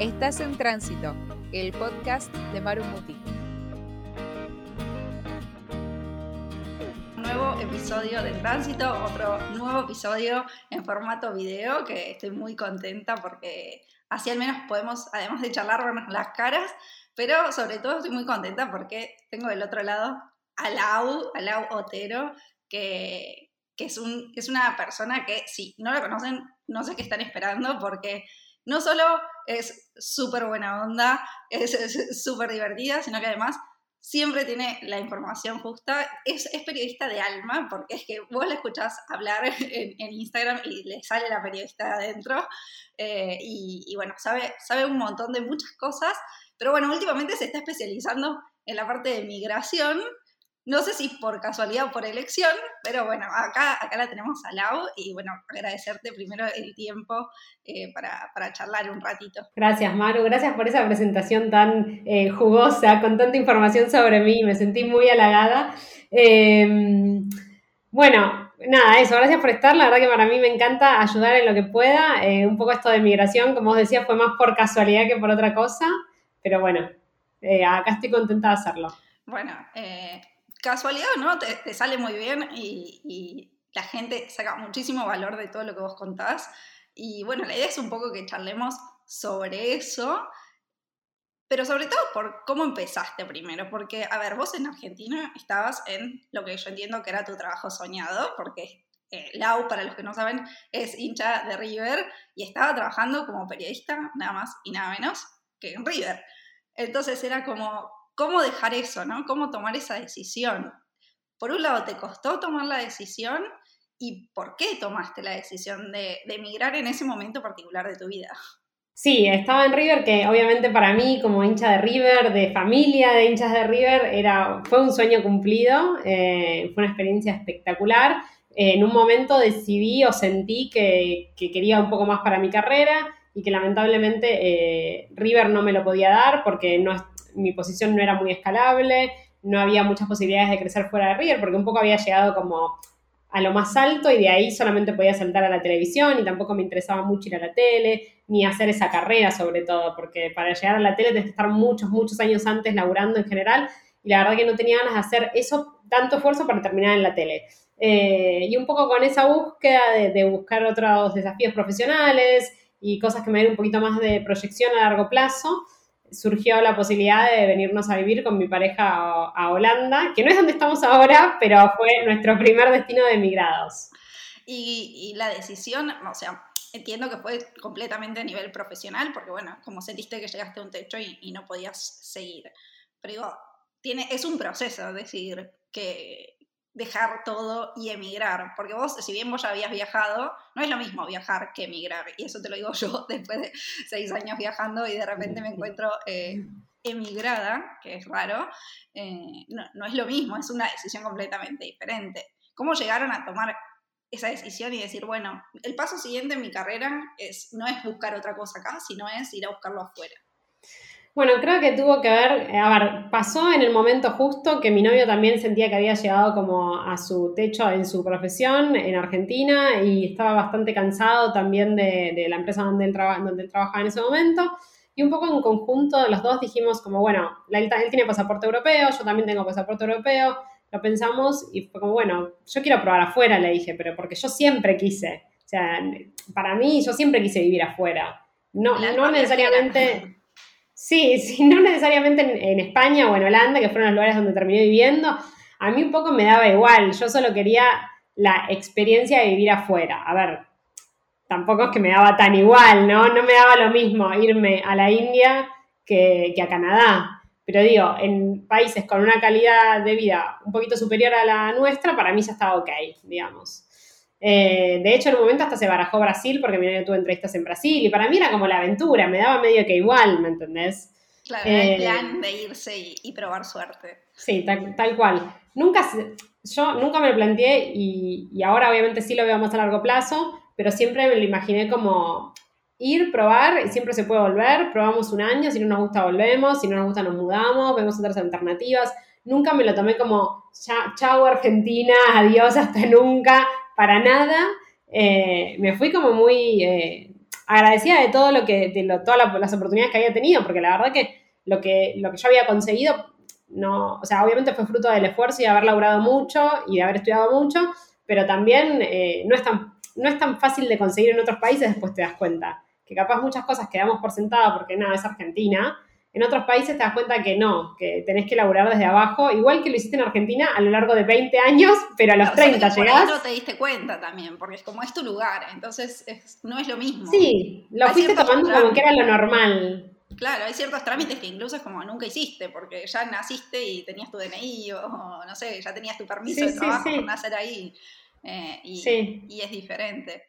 Estás en Tránsito, el podcast de Maru Muti. Nuevo episodio de Tránsito, otro nuevo episodio en formato video que estoy muy contenta porque así al menos podemos, además de charlar, vernos las caras, pero sobre todo estoy muy contenta porque tengo del otro lado a Lau, a Lau Otero, que, que es, un, es una persona que si no la conocen, no sé qué están esperando porque no solo es súper buena onda, es súper divertida, sino que además siempre tiene la información justa. Es, periodista de alma, porque es que vos la escuchás hablar en, Instagram y le sale la periodista adentro. Eh, y, y, bueno, sabe, sabe un montón de muchas cosas, pero bueno, últimamente se está especializando en la parte de migración no sé si por casualidad o por elección, pero bueno, acá, acá la tenemos a Lau y bueno, agradecerte primero el tiempo eh, para, charlar un ratito. Gracias, Maru, gracias por esa presentación tan eh, jugosa, con tanta información sobre mí, me sentí muy halagada. Em, bueno, nada, eso, gracias por estar, la verdad que para mí me encanta ayudar en lo que pueda. Eh, un poco esto de migración, como os decía, fue más por casualidad que por otra cosa, pero bueno, acá estoy contenta de hacerlo. Bueno, eh, casualidad no, te, sale muy bien y, la gente saca muchísimo valor de todo lo que vos contás. Y bueno, la idea es un poco que charlemos sobre eso, pero sobre todo por cómo empezaste primero, porque, a ver, vos en Argentina estabas en lo que yo entiendo que era tu trabajo soñado, porque eh, Lau, para los que no saben, es hincha de River y estaba trabajando como periodista, nada más y nada menos que en River. Entonces era como, cómo dejar eso, ¿no? Cómo tomar esa decisión. Por un lado, ¿te costó tomar la decisión? ¿Y por qué tomaste la decisión de, emigrar en ese momento particular de tu vida? Sí, estaba en River, que obviamente para mí, como hincha de River, de familia de hinchas de River, era, fue un sueño cumplido, eh, fue una experiencia espectacular. en un momento decidí o sentí que, quería un poco más para mi carrera y que lamentablemente eh, River no me lo podía dar porque no, mi posición no era muy escalable, no había muchas posibilidades de crecer fuera de River, porque un poco había llegado como a lo más alto y de ahí solamente podía saltar a la televisión y tampoco me interesaba mucho ir a la tele, ni hacer esa carrera sobre todo, porque para llegar a la tele tienes que estar muchos, muchos años antes laburando en general y la verdad que no tenía ganas de hacer eso, tanto esfuerzo para terminar en la tele. Eh, y un poco con esa búsqueda de, de, buscar otros desafíos profesionales y cosas que me den un poquito más de proyección a largo plazo, surgió la posibilidad de venirnos a vivir con mi pareja a, Holanda, que no es donde estamos ahora, pero fue nuestro primer destino de emigrados. Y, la decisión, o sea, entiendo que fue completamente a nivel profesional, porque bueno, como sentiste que llegaste a un techo y, no podías seguir. Pero digo, tiene, es un proceso decir que dejar todo y emigrar. Porque vos, si bien vos ya habías viajado, no es lo mismo viajar que emigrar. Y eso te lo digo yo después de seis años viajando y de repente me encuentro eh, emigrada, que es raro. Eh, no, es lo mismo, es una decisión completamente diferente. ¿Cómo llegaron a tomar esa decisión y decir, bueno, el paso siguiente en mi carrera es, no es buscar otra cosa acá, sino es ir a buscarlo afuera? Bueno, creo que tuvo que ver, a ver, pasó en el momento justo que mi novio también sentía que había llegado como a su techo en su profesión en Argentina y estaba bastante cansado también de, la empresa donde él, donde él trabajaba en ese momento. Y un poco en conjunto los dos dijimos como, bueno, él, él tiene pasaporte europeo, yo también tengo pasaporte europeo, lo pensamos y fue como, bueno, yo quiero probar afuera, le dije, pero porque yo siempre quise, o sea, para mí yo siempre quise vivir afuera. No, no necesariamente... Sí, sí, no necesariamente en, España o en Holanda, que fueron los lugares donde terminé viviendo. A mí un poco me daba igual, yo solo quería la experiencia de vivir afuera. A ver, tampoco es que me daba tan igual, ¿no? No me daba lo mismo irme a la India que, que a Canadá. Pero digo, en países con una calidad de vida un poquito superior a la nuestra, para mí ya estaba ok, digamos. Eh, de hecho, en un momento hasta se barajó Brasil porque mi novio tuvo entrevistas en Brasil y para mí era como la aventura, me daba medio que igual, ¿me entendés? Claro, el eh, plan de irse y, probar suerte. Sí, tal, cual. Nunca, yo nunca me lo planteé y, y, ahora obviamente sí lo veo más a largo plazo, pero siempre me lo imaginé como ir, probar y siempre se puede volver, probamos un año, si no nos gusta volvemos, si no nos gusta nos mudamos, vemos otras alternativas. Nunca me lo tomé como, chao Argentina, adiós, hasta nunca para nada. Eh, me fui como muy eh, agradecida de todo lo que, de todas las oportunidades que había tenido, porque la verdad que lo que, lo que yo había conseguido, no, o sea, obviamente fue fruto del esfuerzo y de haber laburado mucho y de haber estudiado mucho, pero también eh, no, es tan, no es tan fácil de conseguir en otros países, después te das cuenta. Que capaz muchas cosas quedamos por sentada porque nada, es Argentina, en otros países te das cuenta que no, que tenés que laburar desde abajo, igual que lo hiciste en Argentina a lo largo de 20 años, pero a los 30 llegás. no te diste cuenta también, porque es como es tu lugar, entonces no es lo mismo. Sí, lo fuiste tomando como que era lo normal. Claro, hay ciertos trámites que incluso es como nunca hiciste, porque ya naciste y tenías tu DNI o no sé, ya tenías tu permiso de trabajo por nacer ahí. Eh, y, y es diferente.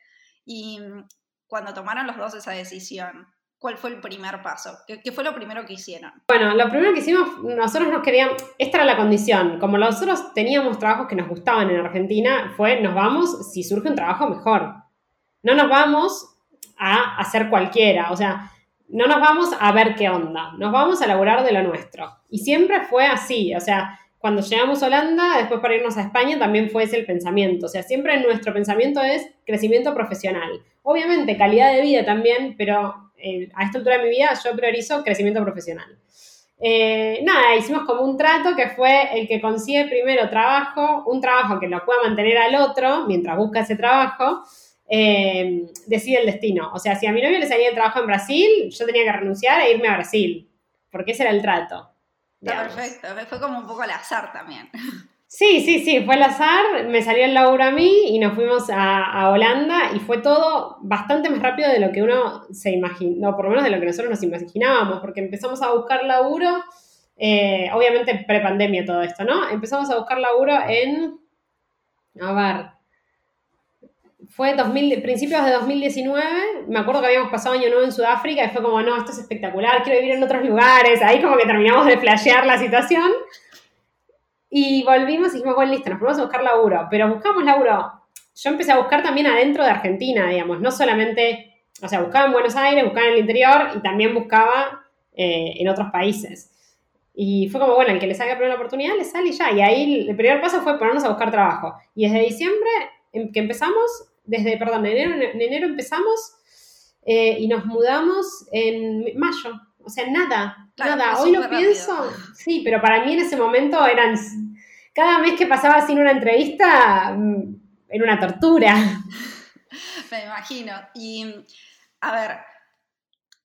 Y mm, cuando tomaron los dos esa decisión, ¿Cuál fue el primer paso? ¿Qué, fue lo primero que hicieron? Bueno, lo primero que hicimos, nosotros nos queríamos, esta era la condición, como nosotros teníamos trabajos que nos gustaban en Argentina, fue nos vamos si surge un trabajo mejor. No nos vamos a hacer cualquiera, o sea, no nos vamos a ver qué onda, nos vamos a laburar de lo nuestro. Y siempre fue así, o sea, cuando llegamos a Holanda, después para irnos a España, también fue ese el pensamiento. O sea, siempre nuestro pensamiento es crecimiento profesional. Obviamente, calidad de vida también, pero a esta altura de mi vida yo priorizo crecimiento profesional. Eh, nada, hicimos como un trato que fue el que consigue primero trabajo, un trabajo que lo pueda mantener al otro mientras busca ese trabajo, eh, decide el destino. O sea, si a mi novio le salía el trabajo en Brasil, yo tenía que renunciar e irme a Brasil, porque ese era el trato. Está perfecto, fue como un poco al azar también. Sí, sí, sí, fue el azar, me salió el laburo a mí y nos fuimos a, Holanda y fue todo bastante más rápido de lo que uno se imaginó, por lo menos de lo que nosotros nos imaginábamos, porque empezamos a buscar laburo, eh, obviamente prepandemia todo esto, ¿no? Empezamos a buscar laburo en, a ver, fue 2000, principios de 2019, me acuerdo que habíamos pasado año nuevo en Sudáfrica y fue como, no, esto es espectacular, quiero vivir en otros lugares, ahí como que terminamos de flashear la situación. Y volvimos y dijimos, bueno, listo, nos fuimos a buscar laburo. Pero buscamos laburo. Yo empecé a buscar también adentro de Argentina, digamos, no solamente, o sea, buscaba en Buenos Aires, buscaba en el interior y también buscaba eh, en otros países. Y fue como, bueno, el que le salga la primera oportunidad le sale ya. Y ahí el primer paso fue ponernos a buscar trabajo. Y desde diciembre em, que empezamos, desde, perdón, enero, en enero empezamos eh, y nos mudamos en mayo. O sea, nada, nada. Hoy lo pienso, sí, pero para mí en ese momento eran, cada mes que pasaba sin una entrevista, mm, era una tortura. Me imagino. Y, a ver,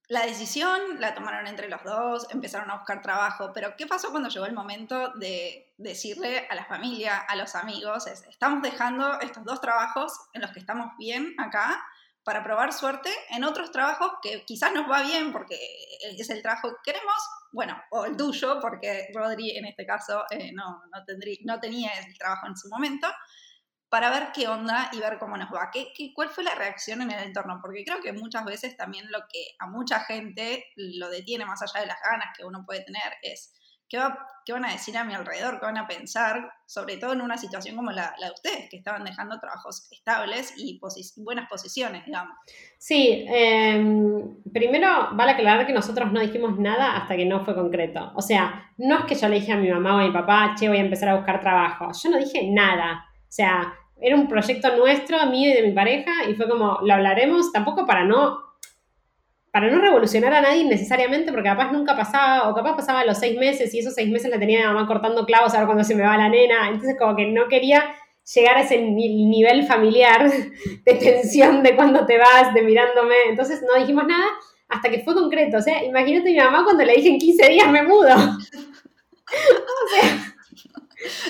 la decisión la tomaron entre los dos, empezaron a buscar trabajo, pero ¿qué pasó cuando llegó el momento de decirle a la familia, a los amigos, estamos dejando estos dos trabajos en los que estamos bien acá para probar suerte en otros trabajos que quizás nos va bien porque es el trabajo que queremos, bueno, o el tuyo, porque Rodri en este caso eh, no, no, no tenía el trabajo en su momento, para ver qué onda y ver cómo nos va. ¿Qué, qué, cuál fue la reacción en el entorno? Porque creo que muchas veces también lo que a mucha gente lo detiene más allá de las ganas que uno puede tener es ¿Qué, van a decir a mi alrededor? ¿Qué van a pensar? Sobre todo en una situación como la, de ustedes, que estaban dejando trabajos estables y buenas posiciones, digamos. Sí, em, primero vale aclarar que nosotros no dijimos nada hasta que no fue concreto. O sea, no es que yo le dije a mi mamá o a mi papá, che, voy a empezar a buscar trabajo. Yo no dije nada. O sea, era un proyecto nuestro, mío y de mi pareja, y fue como, lo hablaremos, tampoco para no para no revolucionar a nadie necesariamente, porque capaz nunca pasaba, o capaz pasaba los seis meses y esos seis meses la tenía mi mamá cortando clavos a ver cuando se me va la nena. Entonces, como que no quería llegar a ese nivel familiar de tensión de cuando te vas, de mirándome. Entonces, no dijimos nada hasta que fue concreto. O sea, imagínate mi mamá cuando le dije en 15 días me mudo. o sea.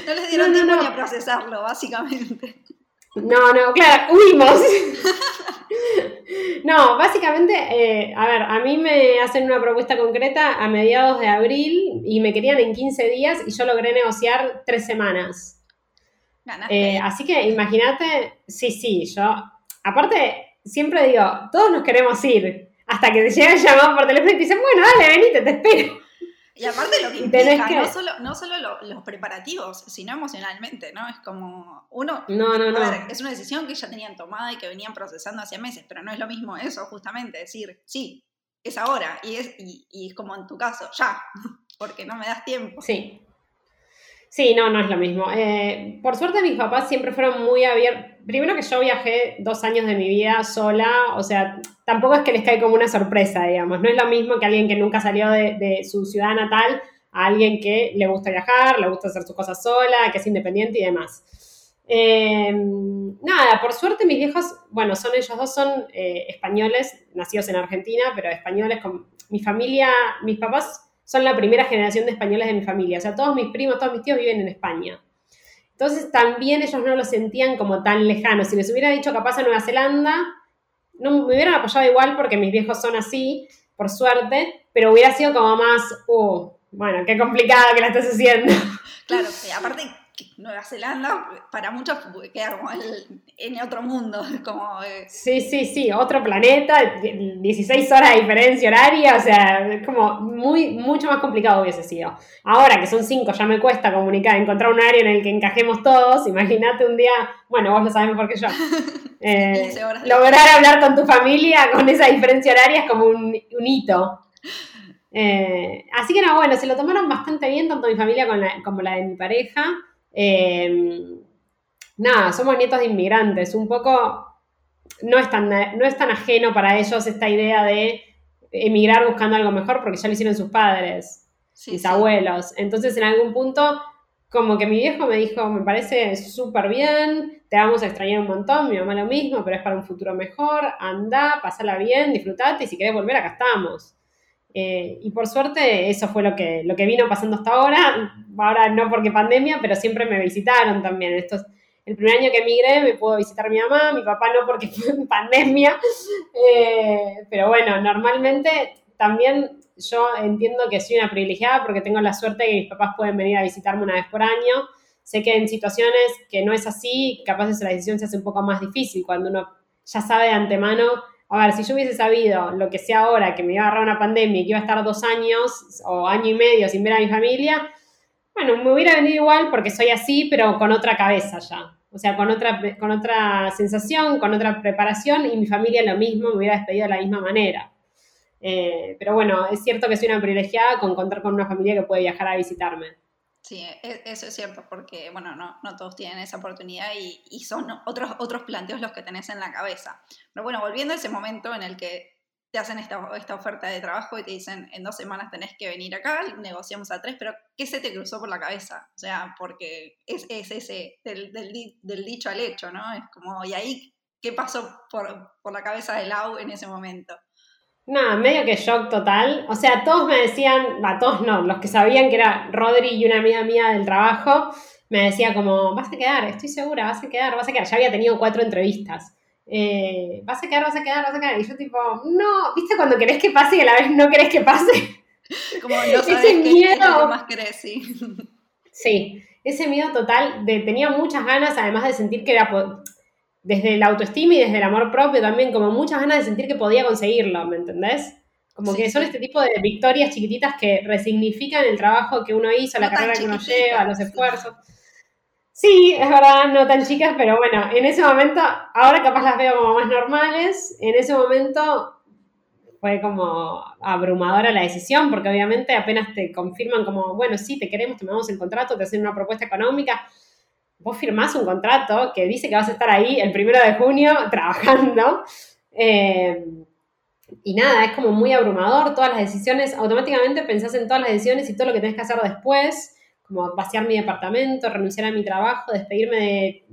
No les dieron tiempo ni a procesarlo, básicamente. No, no, claro, huimos. no, básicamente, eh, a ver, a mí me hacen una propuesta concreta a mediados de abril y me querían en 15 días y yo logré negociar tres semanas. Eh, así que imagínate, sí, sí, yo, aparte, siempre digo, todos nos queremos ir, hasta que te llega el llamado por teléfono y te dicen, bueno, dale, venite, te espero. Y aparte lo que implica, no solo, no solo los preparativos, sino emocionalmente, ¿no? Es como uno... No, no, no. A ver, es una decisión que ya tenían tomada y que venían procesando hace meses, pero no es lo mismo eso, justamente, decir, sí, es ahora, y es, y, es como en tu caso, ya, porque no me das tiempo. Sí. Sí, no, no es lo mismo. Eh, por suerte mis papás siempre fueron muy abiertos, primero que yo viajé dos años de mi vida sola, o sea, tampoco es que les cae como una sorpresa, digamos, no es lo mismo que alguien que nunca salió de, su ciudad natal a alguien que le gusta viajar, le gusta hacer sus cosas sola, que es independiente y demás. Em, nada, por suerte mis viejos, bueno, son ellos dos, son eh, españoles, nacidos en Argentina, pero españoles con mi familia, mis papás son la primera generación de españoles de mi familia, o sea, todos mis primos, todos mis tíos viven en España. Entonces también ellos no lo sentían como tan lejano. Si les hubiera dicho capaz a Nueva Zelanda, no me hubieran apoyado igual porque mis viejos son así, por suerte, pero hubiera sido como más, uh, bueno, qué complicado que la estás haciendo. Claro, aparte Nueva Zelanda para muchos queda como en otro mundo. Como, eh, Sí, sí, sí, otro planeta, 16 horas de diferencia horaria, o sea, es como muy, mucho más complicado hubiese sido. Ahora que son 5, ya me cuesta comunicar, encontrar un área en el que encajemos todos, imagínate un día, bueno, vos lo sabes mejor que yo. Eh, lograr hablar con tu familia con esa diferencia horaria es como un, hito. Eh, así que no, bueno, se lo tomaron bastante bien tanto mi familia como la de mi pareja. Em, nada, somos nietos de inmigrantes, un poco no es, tan, no es tan ajeno para ellos esta idea de emigrar buscando algo mejor porque ya lo hicieron sus padres, mis abuelos. Entonces en algún punto como que mi viejo me dijo, me parece súper bien, te vamos a extrañar un montón, mi mamá lo mismo, pero es para un futuro mejor, anda, pasala bien, disfrutate y si querés volver acá estamos. Eh, y por suerte eso fue lo que, lo que vino pasando hasta ahora. Ahora no porque pandemia, pero siempre me visitaron también. Estos, el primer año que emigré me pudo visitar mi mamá, mi papá no porque pandemia. Eh, pero bueno, normalmente también yo entiendo que soy una privilegiada porque tengo la suerte de que mis papás pueden venir a visitarme una vez por año. Sé que en situaciones que no es así, capaz la decisión se hace un poco más difícil cuando uno ya sabe de antemano a ver, si yo hubiese sabido lo que sé ahora, que me iba a agarrar una pandemia y que iba a estar dos años o año y medio sin ver a mi familia, bueno, me hubiera venido igual porque soy así, pero con otra cabeza ya. O sea, con otra, con otra sensación, con otra preparación y mi familia lo mismo, me hubiera despedido de la misma manera. Eh, pero bueno, es cierto que soy una privilegiada con contar con una familia que puede viajar a visitarme. Sí, e, eso es cierto, porque bueno, no, no todos tienen esa oportunidad y, y, son otros, otros planteos los que tenés en la cabeza. Pero bueno, volviendo a ese momento en el que te hacen esta, esta oferta de trabajo y te dicen en dos semanas tenés que venir acá, negociamos a tres, pero ¿qué se te cruzó por la cabeza? O sea, porque es, es ese, del, del, del, dicho al hecho, ¿no? Es como, ¿y ahí qué pasó por, por la cabeza de Lau en ese momento? Nada, medio que shock total. O sea, todos me decían, a todos no, los que sabían que era Rodri y una amiga mía del trabajo, me decía como, vas a quedar, estoy segura, vas a quedar, vas a quedar. Ya había tenido cuatro entrevistas. Eh, vas a quedar, vas a quedar, vas a quedar. Y yo tipo, no, ¿viste cuando querés que pase y a la vez no querés que pase? Como no sabes ese miedo. más querés, sí. Sí, ese miedo total, de, tenía muchas ganas, además de sentir que era desde la autoestima y desde el amor propio también, como muchas ganas de sentir que podía conseguirlo, ¿me entendés? Como que son este tipo de victorias chiquititas que resignifican el trabajo que uno hizo, la carrera que uno lleva, los esfuerzos. Sí, es verdad, no tan chicas, pero bueno, en ese momento, ahora capaz las veo como más normales, en ese momento fue como abrumadora la decisión, porque obviamente apenas te confirman como, bueno, sí, te queremos, te mandamos el contrato, te hacen una propuesta económica, vos firmás un contrato que dice que vas a estar ahí el primero de junio trabajando. Eh, y nada, es como muy abrumador, todas las decisiones, automáticamente pensás en todas las decisiones y todo lo que tenés que hacer después, como vaciar mi departamento, renunciar a mi trabajo, despedirme de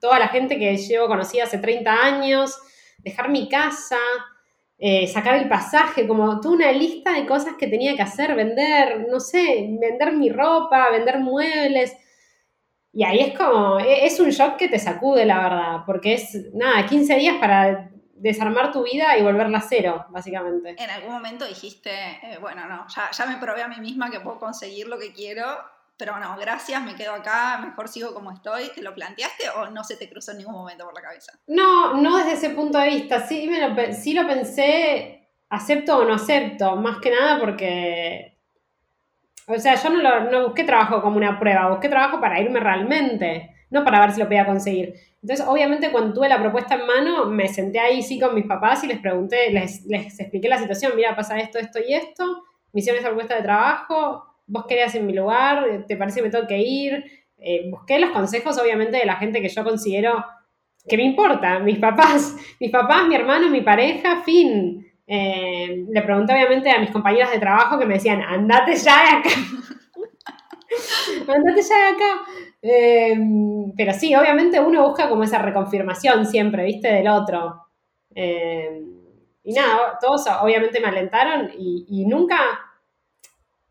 toda la gente que llevo conocida hace 30 años, dejar mi casa, eh, sacar el pasaje, como toda una lista de cosas que tenía que hacer, vender, no sé, vender mi ropa, vender muebles, y ahí es como, e, es un shock que te sacude, la verdad, porque es, nada, 15 días para desarmar tu vida y volverla a cero, básicamente. En algún momento dijiste, eh, bueno, no, ya, ya me probé a mí misma que puedo conseguir lo que quiero, pero no, gracias, me quedo acá, mejor sigo como estoy. ¿Te lo planteaste o no se te cruzó en ningún momento por la cabeza? No, no desde ese punto de vista. Sí, me lo, sí lo pensé, acepto o no acepto, más que nada porque o sea, yo no, no busqué trabajo como una prueba, busqué trabajo para irme realmente, no para ver si lo podía conseguir. Entonces, obviamente, cuando tuve la propuesta en mano, me senté ahí sí con mis papás y les pregunté, les, expliqué la situación, mira, pasa esto, esto y esto, me hicieron esa propuesta de trabajo, vos querías en mi lugar, te parece que me tengo que ir. Eh, busqué los consejos, obviamente, de la gente que yo considero ¿qué me importa? Mis papás, mis papás, mi hermano, mi pareja, fin. Eh, le pregunté obviamente a mis compañeras de trabajo que me decían, andate ya de acá. andate ya de acá. Eh, pero sí, obviamente uno busca como esa reconfirmación siempre, ¿viste? Del otro. Eh, y nada, todos obviamente me alentaron y, nunca,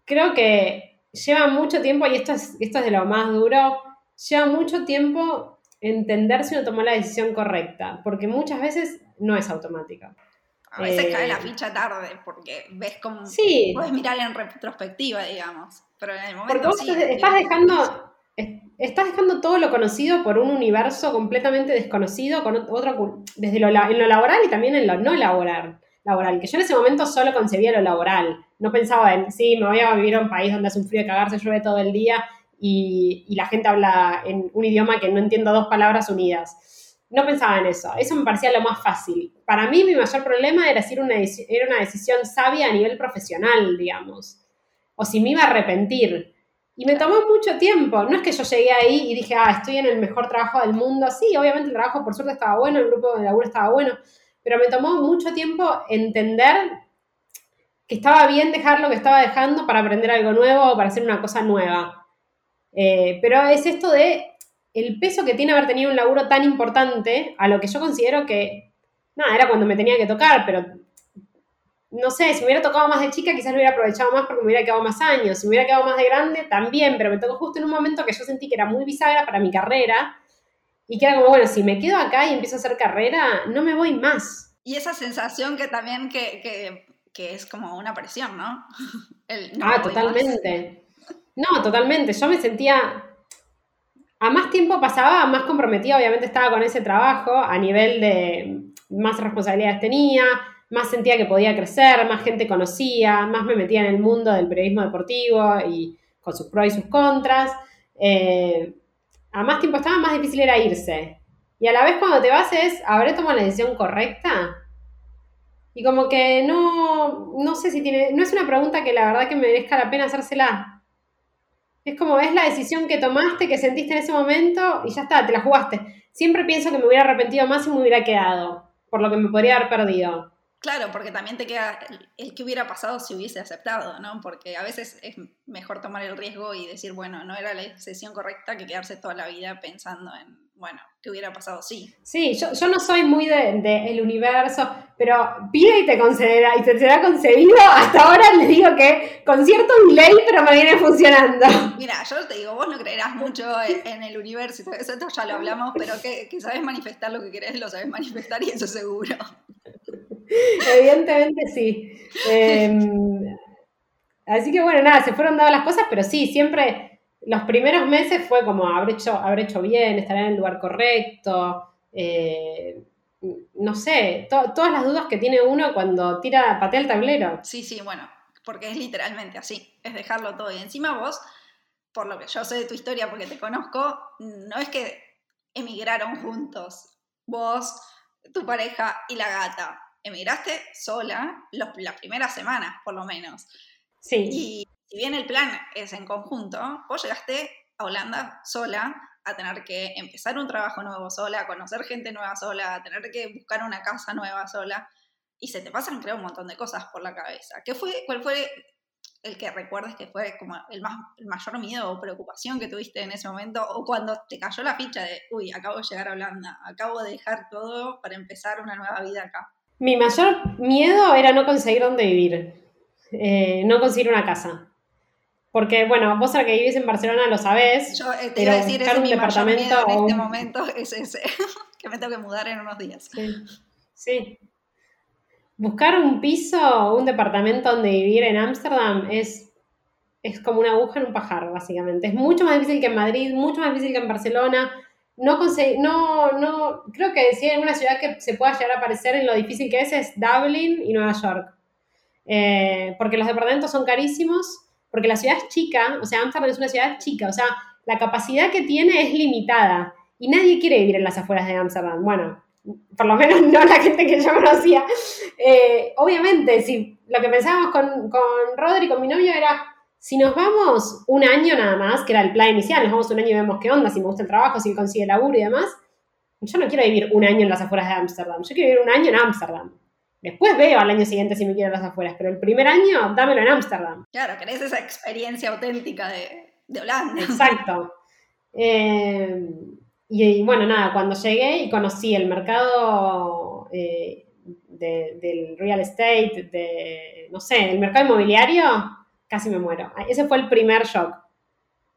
creo que lleva mucho tiempo, y esto es, esto es de lo más duro, lleva mucho tiempo entender si uno tomó la decisión correcta, porque muchas veces no es automática. A veces cae la eh, ficha tarde porque ves como sí. puedes mirar en retrospectiva, digamos. Pero en el momento porque vos estás dejando estás dejando todo lo conocido por un universo completamente desconocido con otro desde lo, en lo laboral y también en lo no laboral, laboral, que yo en ese momento solo concebía lo laboral. No pensaba en, sí, me voy a vivir a un país donde hace un frío de cagarse, llueve todo el día y, y la gente habla en un idioma que no entiendo dos palabras unidas no pensaba en eso. Eso me parecía lo más fácil. Para mí mi mayor problema era si era una, era una decisión sabia a nivel profesional, digamos. O si me iba a arrepentir. Y me tomó mucho tiempo. No es que yo llegué ahí y dije, ah, estoy en el mejor trabajo del mundo. Sí, obviamente el trabajo por suerte estaba bueno, el grupo de laburo estaba bueno. Pero me tomó mucho tiempo entender que estaba bien dejar lo que estaba dejando para aprender algo nuevo o para hacer una cosa nueva. Eh, pero es esto de el peso que tiene haber tenido un laburo tan importante a lo que yo considero que, nada, era cuando me tenía que tocar, pero no sé, si me hubiera tocado más de chica, quizás lo hubiera aprovechado más porque me hubiera quedado más años. Si me hubiera quedado más de grande, también, pero me tocó justo en un momento que yo sentí que era muy bisagra para mi carrera y que era como, bueno, si me quedo acá y empiezo a hacer carrera, no me voy más. Y esa sensación que también que, es como una presión, ¿no? ah, totalmente. No, totalmente. Yo me sentía a más tiempo pasaba, más comprometida obviamente estaba con ese trabajo, a nivel de más responsabilidades tenía, más sentía que podía crecer, más gente conocía, más me metía en el mundo del periodismo deportivo y con sus pros y sus contras. Eh, a más tiempo estaba, más difícil era irse. Y a la vez cuando te vas es, ¿habré tomado la decisión correcta? Y como que no, no sé si tiene, no es una pregunta que la verdad que me merezca la pena hacérsela. Es como, es la decisión que tomaste, que sentiste en ese momento y ya está, te la jugaste. Siempre pienso que me hubiera arrepentido más y me hubiera quedado, por lo que me podría haber perdido. Claro, porque también te queda el, que hubiera pasado si hubiese aceptado, ¿no? Porque a veces es mejor tomar el riesgo y decir, bueno, no era la decisión correcta que quedarse toda la vida pensando en, bueno, ¿qué hubiera pasado? Sí. Sí, yo, yo no soy muy del de, el universo, pero pide y te concederá, y te será concedido. Hasta ahora les digo que con cierto delay, pero me viene funcionando. Mira, yo te digo, vos no creerás mucho en, el universo, eso ya lo hablamos, pero que, que sabes manifestar lo que querés, lo sabes manifestar y eso seguro. Evidentemente sí. Em, así que bueno, nada, se fueron dadas las cosas, pero sí, siempre los primeros meses fue como haber hecho, hecho bien, estar en el lugar correcto. Eh, no sé, todas las dudas que tiene uno cuando tira, patea el tablero. Sí, sí, bueno, porque es literalmente así, es dejarlo todo. Y encima vos, por lo que yo sé de tu historia, porque te conozco, no es que emigraron juntos, vos, tu pareja y la gata emigraste sola las primeras semanas, por lo menos. Sí. Y si bien el plan es en conjunto, vos llegaste a Holanda sola, a tener que empezar un trabajo nuevo sola, a conocer gente nueva sola, a tener que buscar una casa nueva sola, y se te pasan, creo, un montón de cosas por la cabeza. ¿Qué fue, ¿Cuál fue el que recuerdes que fue como el, más, el mayor miedo o preocupación que tuviste en ese momento? O cuando te cayó la ficha de, uy, acabo de llegar a Holanda, acabo de dejar todo para empezar una nueva vida acá. Mi mayor miedo era no conseguir dónde vivir, eh, no conseguir una casa. Porque, bueno, vos al que vivís en Barcelona lo sabés. Yo eh, te iba a decir, ese un mi departamento en este momento es ese, que me tengo que mudar en unos días. Sí. Buscar un piso un departamento donde vivir en Ámsterdam es, es como una aguja en un pajar, básicamente. Es mucho más difícil que en Madrid, mucho más difícil que en Barcelona no, no, no, creo que si hay alguna ciudad que se pueda llegar a parecer en lo difícil que es, es Dublin y Nueva York. Eh, porque los departamentos son carísimos, porque la ciudad es chica, o sea, Amsterdam es una ciudad chica, o sea, la capacidad que tiene es limitada y nadie quiere vivir en las afueras de Amsterdam. Bueno, por lo menos no la gente que yo conocía. Eh, obviamente, si lo que pensábamos con, con Rodri, con mi novio, era si nos vamos un año nada más, que era el plan inicial, nos vamos un año y vemos qué onda, si me gusta el trabajo, si consigue laburo y demás, yo no quiero vivir un año en las afueras de Ámsterdam, yo quiero vivir un año en Ámsterdam. Después veo al año siguiente si me quiero las afueras, pero el primer año dámelo en Ámsterdam. Claro, querés esa experiencia auténtica de, de Holanda. Exacto. Eh, y, bueno, nada, cuando llegué y conocí el mercado eh, del real estate, de, no sé, el mercado inmobiliario, casi me muero. Ese fue el primer shock.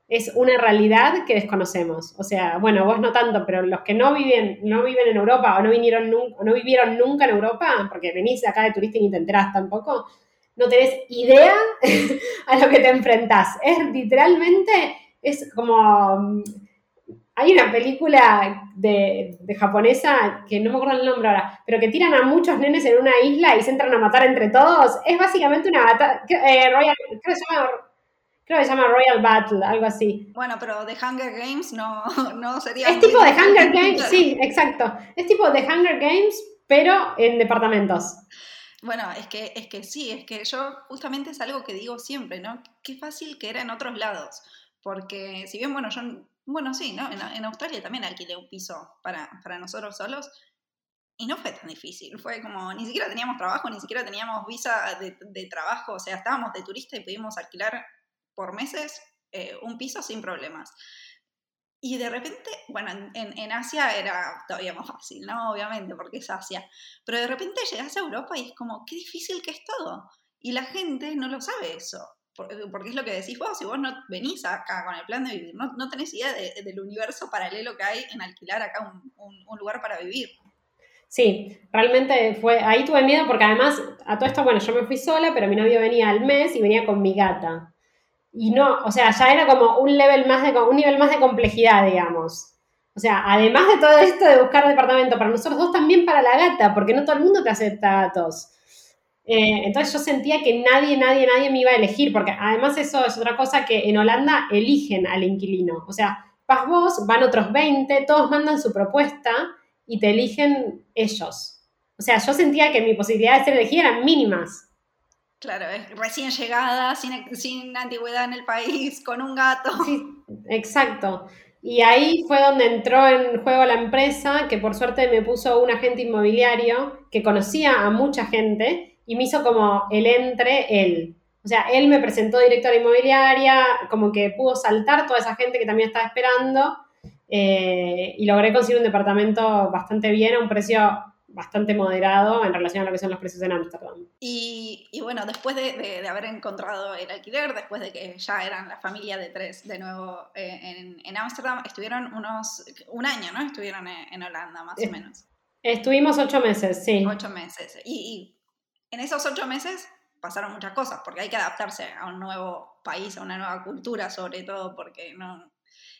Es una realidad que desconocemos. O sea, bueno, vos no tanto, pero los que no viven, no viven en Europa o no vinieron nunca, o no vivieron nunca en Europa, porque venís acá de turista y ni te enterás tampoco, no tenés idea a lo que te enfrentás. Es literalmente, es como hay una película de, japonesa que no me acuerdo el nombre ahora, pero que tiran a muchos nenes en una isla y se entran a matar entre todos. Es básicamente una batalla. Eh, se llama, Royal Battle, algo así. Bueno, pero The Hunger Games no, no sería. Es tipo de Hunger Games, sí, exacto. Es tipo de Hunger Games, pero en departamentos. Bueno, es que, es que sí, es que yo justamente es algo que digo siempre, ¿no? Qué fácil que era en otros lados. Porque si bien, bueno, yo bueno, sí, ¿no? En, Australia también alquilé un piso para, nosotros solos y no fue tan difícil. Fue como, ni siquiera teníamos trabajo, ni siquiera teníamos visa de, trabajo, o sea, estábamos de turista y pudimos alquilar por meses eh, un piso sin problemas. Y de repente, bueno, en, Asia era todavía más fácil, ¿no? Obviamente, porque es Asia. Pero de repente llegas a Europa y es como, qué difícil que es todo. Y la gente no lo sabe eso. Eh, porque es lo que decís vos, si vos no venís acá con el plan de vivir, no, no tenés idea del universo paralelo que hay en alquilar acá un, lugar para vivir. Sí, realmente fue, ahí tuve miedo porque además a todo esto, bueno, yo me fui sola, pero mi novio venía al mes y venía con mi gata. Y no, o sea, ya era como un level más de, un nivel más de complejidad, digamos. O sea, además de todo esto de buscar departamento para nosotros dos, también para la gata, porque no todo el mundo te acepta gatos. Eh, entonces yo sentía que nadie, nadie, nadie me iba a elegir, porque además eso es otra cosa que en Holanda eligen al inquilino. O sea, vas vos, van otros 20, todos mandan su propuesta y te eligen ellos. O sea, yo sentía que mi posibilidad de ser elegida eran mínimas. Claro, recién llegada, sin, sin antigüedad en el país, con un gato. Sí, exacto. Y ahí fue donde entró en juego la empresa, que por suerte me puso un agente inmobiliario que conocía a mucha gente y me hizo como el entre él. O sea, él me presentó directora inmobiliaria, como que pudo saltar toda esa gente que también estaba esperando eh, y logré conseguir un departamento bastante bien a un precio bastante moderado en relación a lo que son los precios en Ámsterdam. Y, y, bueno, después de, de, haber encontrado el alquiler, después de que ya eran la familia de tres de nuevo eh, en Ámsterdam, estuvieron unos, un año, ¿no? Estuvieron en, Holanda, más o menos. Estuvimos ocho meses, sí. Ocho meses. Y, en esos ocho meses pasaron muchas cosas, porque hay que adaptarse a un nuevo país, a una nueva cultura, sobre todo porque no...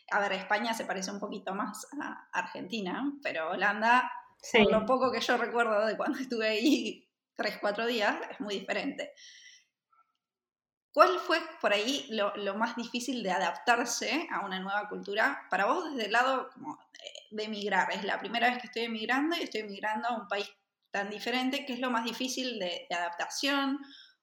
A ver, España se parece un poquito más a Argentina, pero Holanda, por lo poco que yo recuerdo de cuando estuve ahí tres, cuatro días, es muy diferente. ¿Cuál fue por ahí lo, más difícil de adaptarse a una nueva cultura? Para vos desde el lado de emigrar, es la primera vez que estoy emigrando y estoy emigrando a un país tan diferente, ¿qué es lo más difícil de, adaptación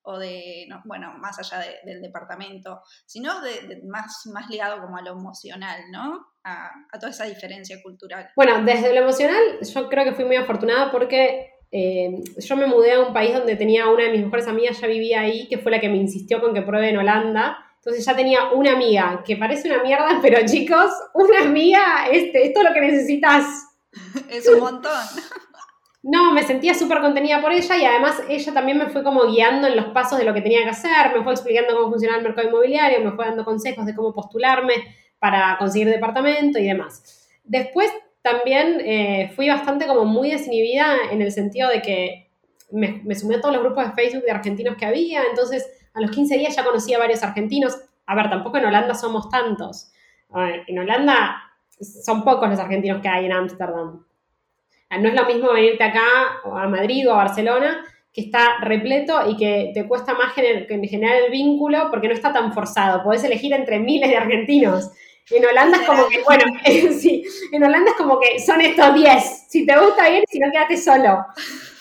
o de, bueno, más allá del departamento, sino de, más, más ligado como a lo emocional, ¿no? A, toda esa diferencia cultural. Bueno, desde lo emocional yo creo que fui muy afortunada porque eh, yo me mudé a un país donde tenía una de mis mejores amigas, ya vivía ahí, que fue la que me insistió con que pruebe en Holanda. Entonces ya tenía una amiga, que parece una mierda, pero chicos, una amiga, este, esto es lo que necesitas. es un montón. No, me sentía súper contenida por ella y además ella también me fue como guiando en los pasos de lo que tenía que hacer, me fue explicando cómo funcionaba el mercado inmobiliario, me fue dando consejos de cómo postularme para conseguir departamento y demás. Después también eh, fui bastante como muy desinhibida en el sentido de que me, me sumé a todos los grupos de Facebook de argentinos que había, entonces a los 15 días ya conocía a varios argentinos. A ver, tampoco en Holanda somos tantos. en Holanda son pocos los argentinos que hay en Ámsterdam. No es lo mismo venirte acá a Madrid o a Barcelona, que está repleto y que te cuesta más generar el vínculo porque no está tan forzado. Podés elegir entre miles de argentinos. En Holanda es como que, bueno, sí, en Holanda es como que son estos 10. Si te gusta bien, si no, quédate solo.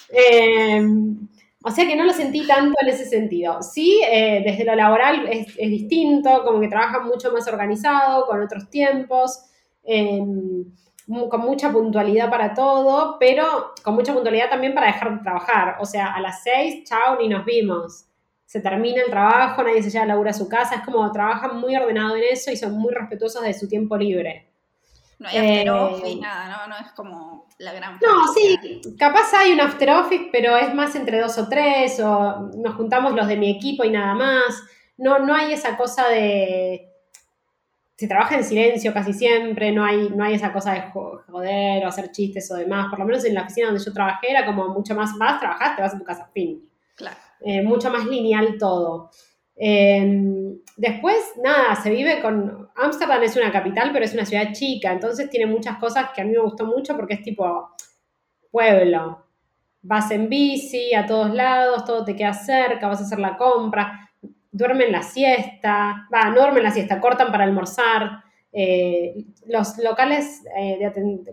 Em, o sea que no lo sentí tanto en ese sentido. Sí, eh, desde lo laboral es, distinto, como que trabajan mucho más organizado, con otros tiempos. Em, con mucha puntualidad para todo, pero con mucha puntualidad también para dejar de trabajar. O sea, a las seis, chao, ni nos vimos. Se termina el trabajo, nadie se lleva a laburo a su casa. Es como trabajan muy ordenado en eso y son muy respetuosos de su tiempo libre. No hay after office, eh, nada, ¿no? No es como la gran... No, sí, capaz hay un after office, pero es más entre dos o tres, o nos juntamos los de mi equipo y nada más. No, no hay esa cosa de... Se trabaja en silencio casi siempre, no hay, no hay esa cosa de joder o hacer chistes o demás. Por lo menos en la oficina donde yo trabajé era como mucho más, más trabajaste, vas a tu casa, fin. Claro. Eh, mucho más lineal todo. Em, después, nada, se vive con... Ámsterdam es una capital, pero es una ciudad chica, entonces tiene muchas cosas que a mí me gustó mucho porque es tipo pueblo. Vas en bici a todos lados, todo te queda cerca, vas a hacer la compra, duermen la siesta, va, no duermen la siesta, cortan para almorzar. Eh, los locales eh,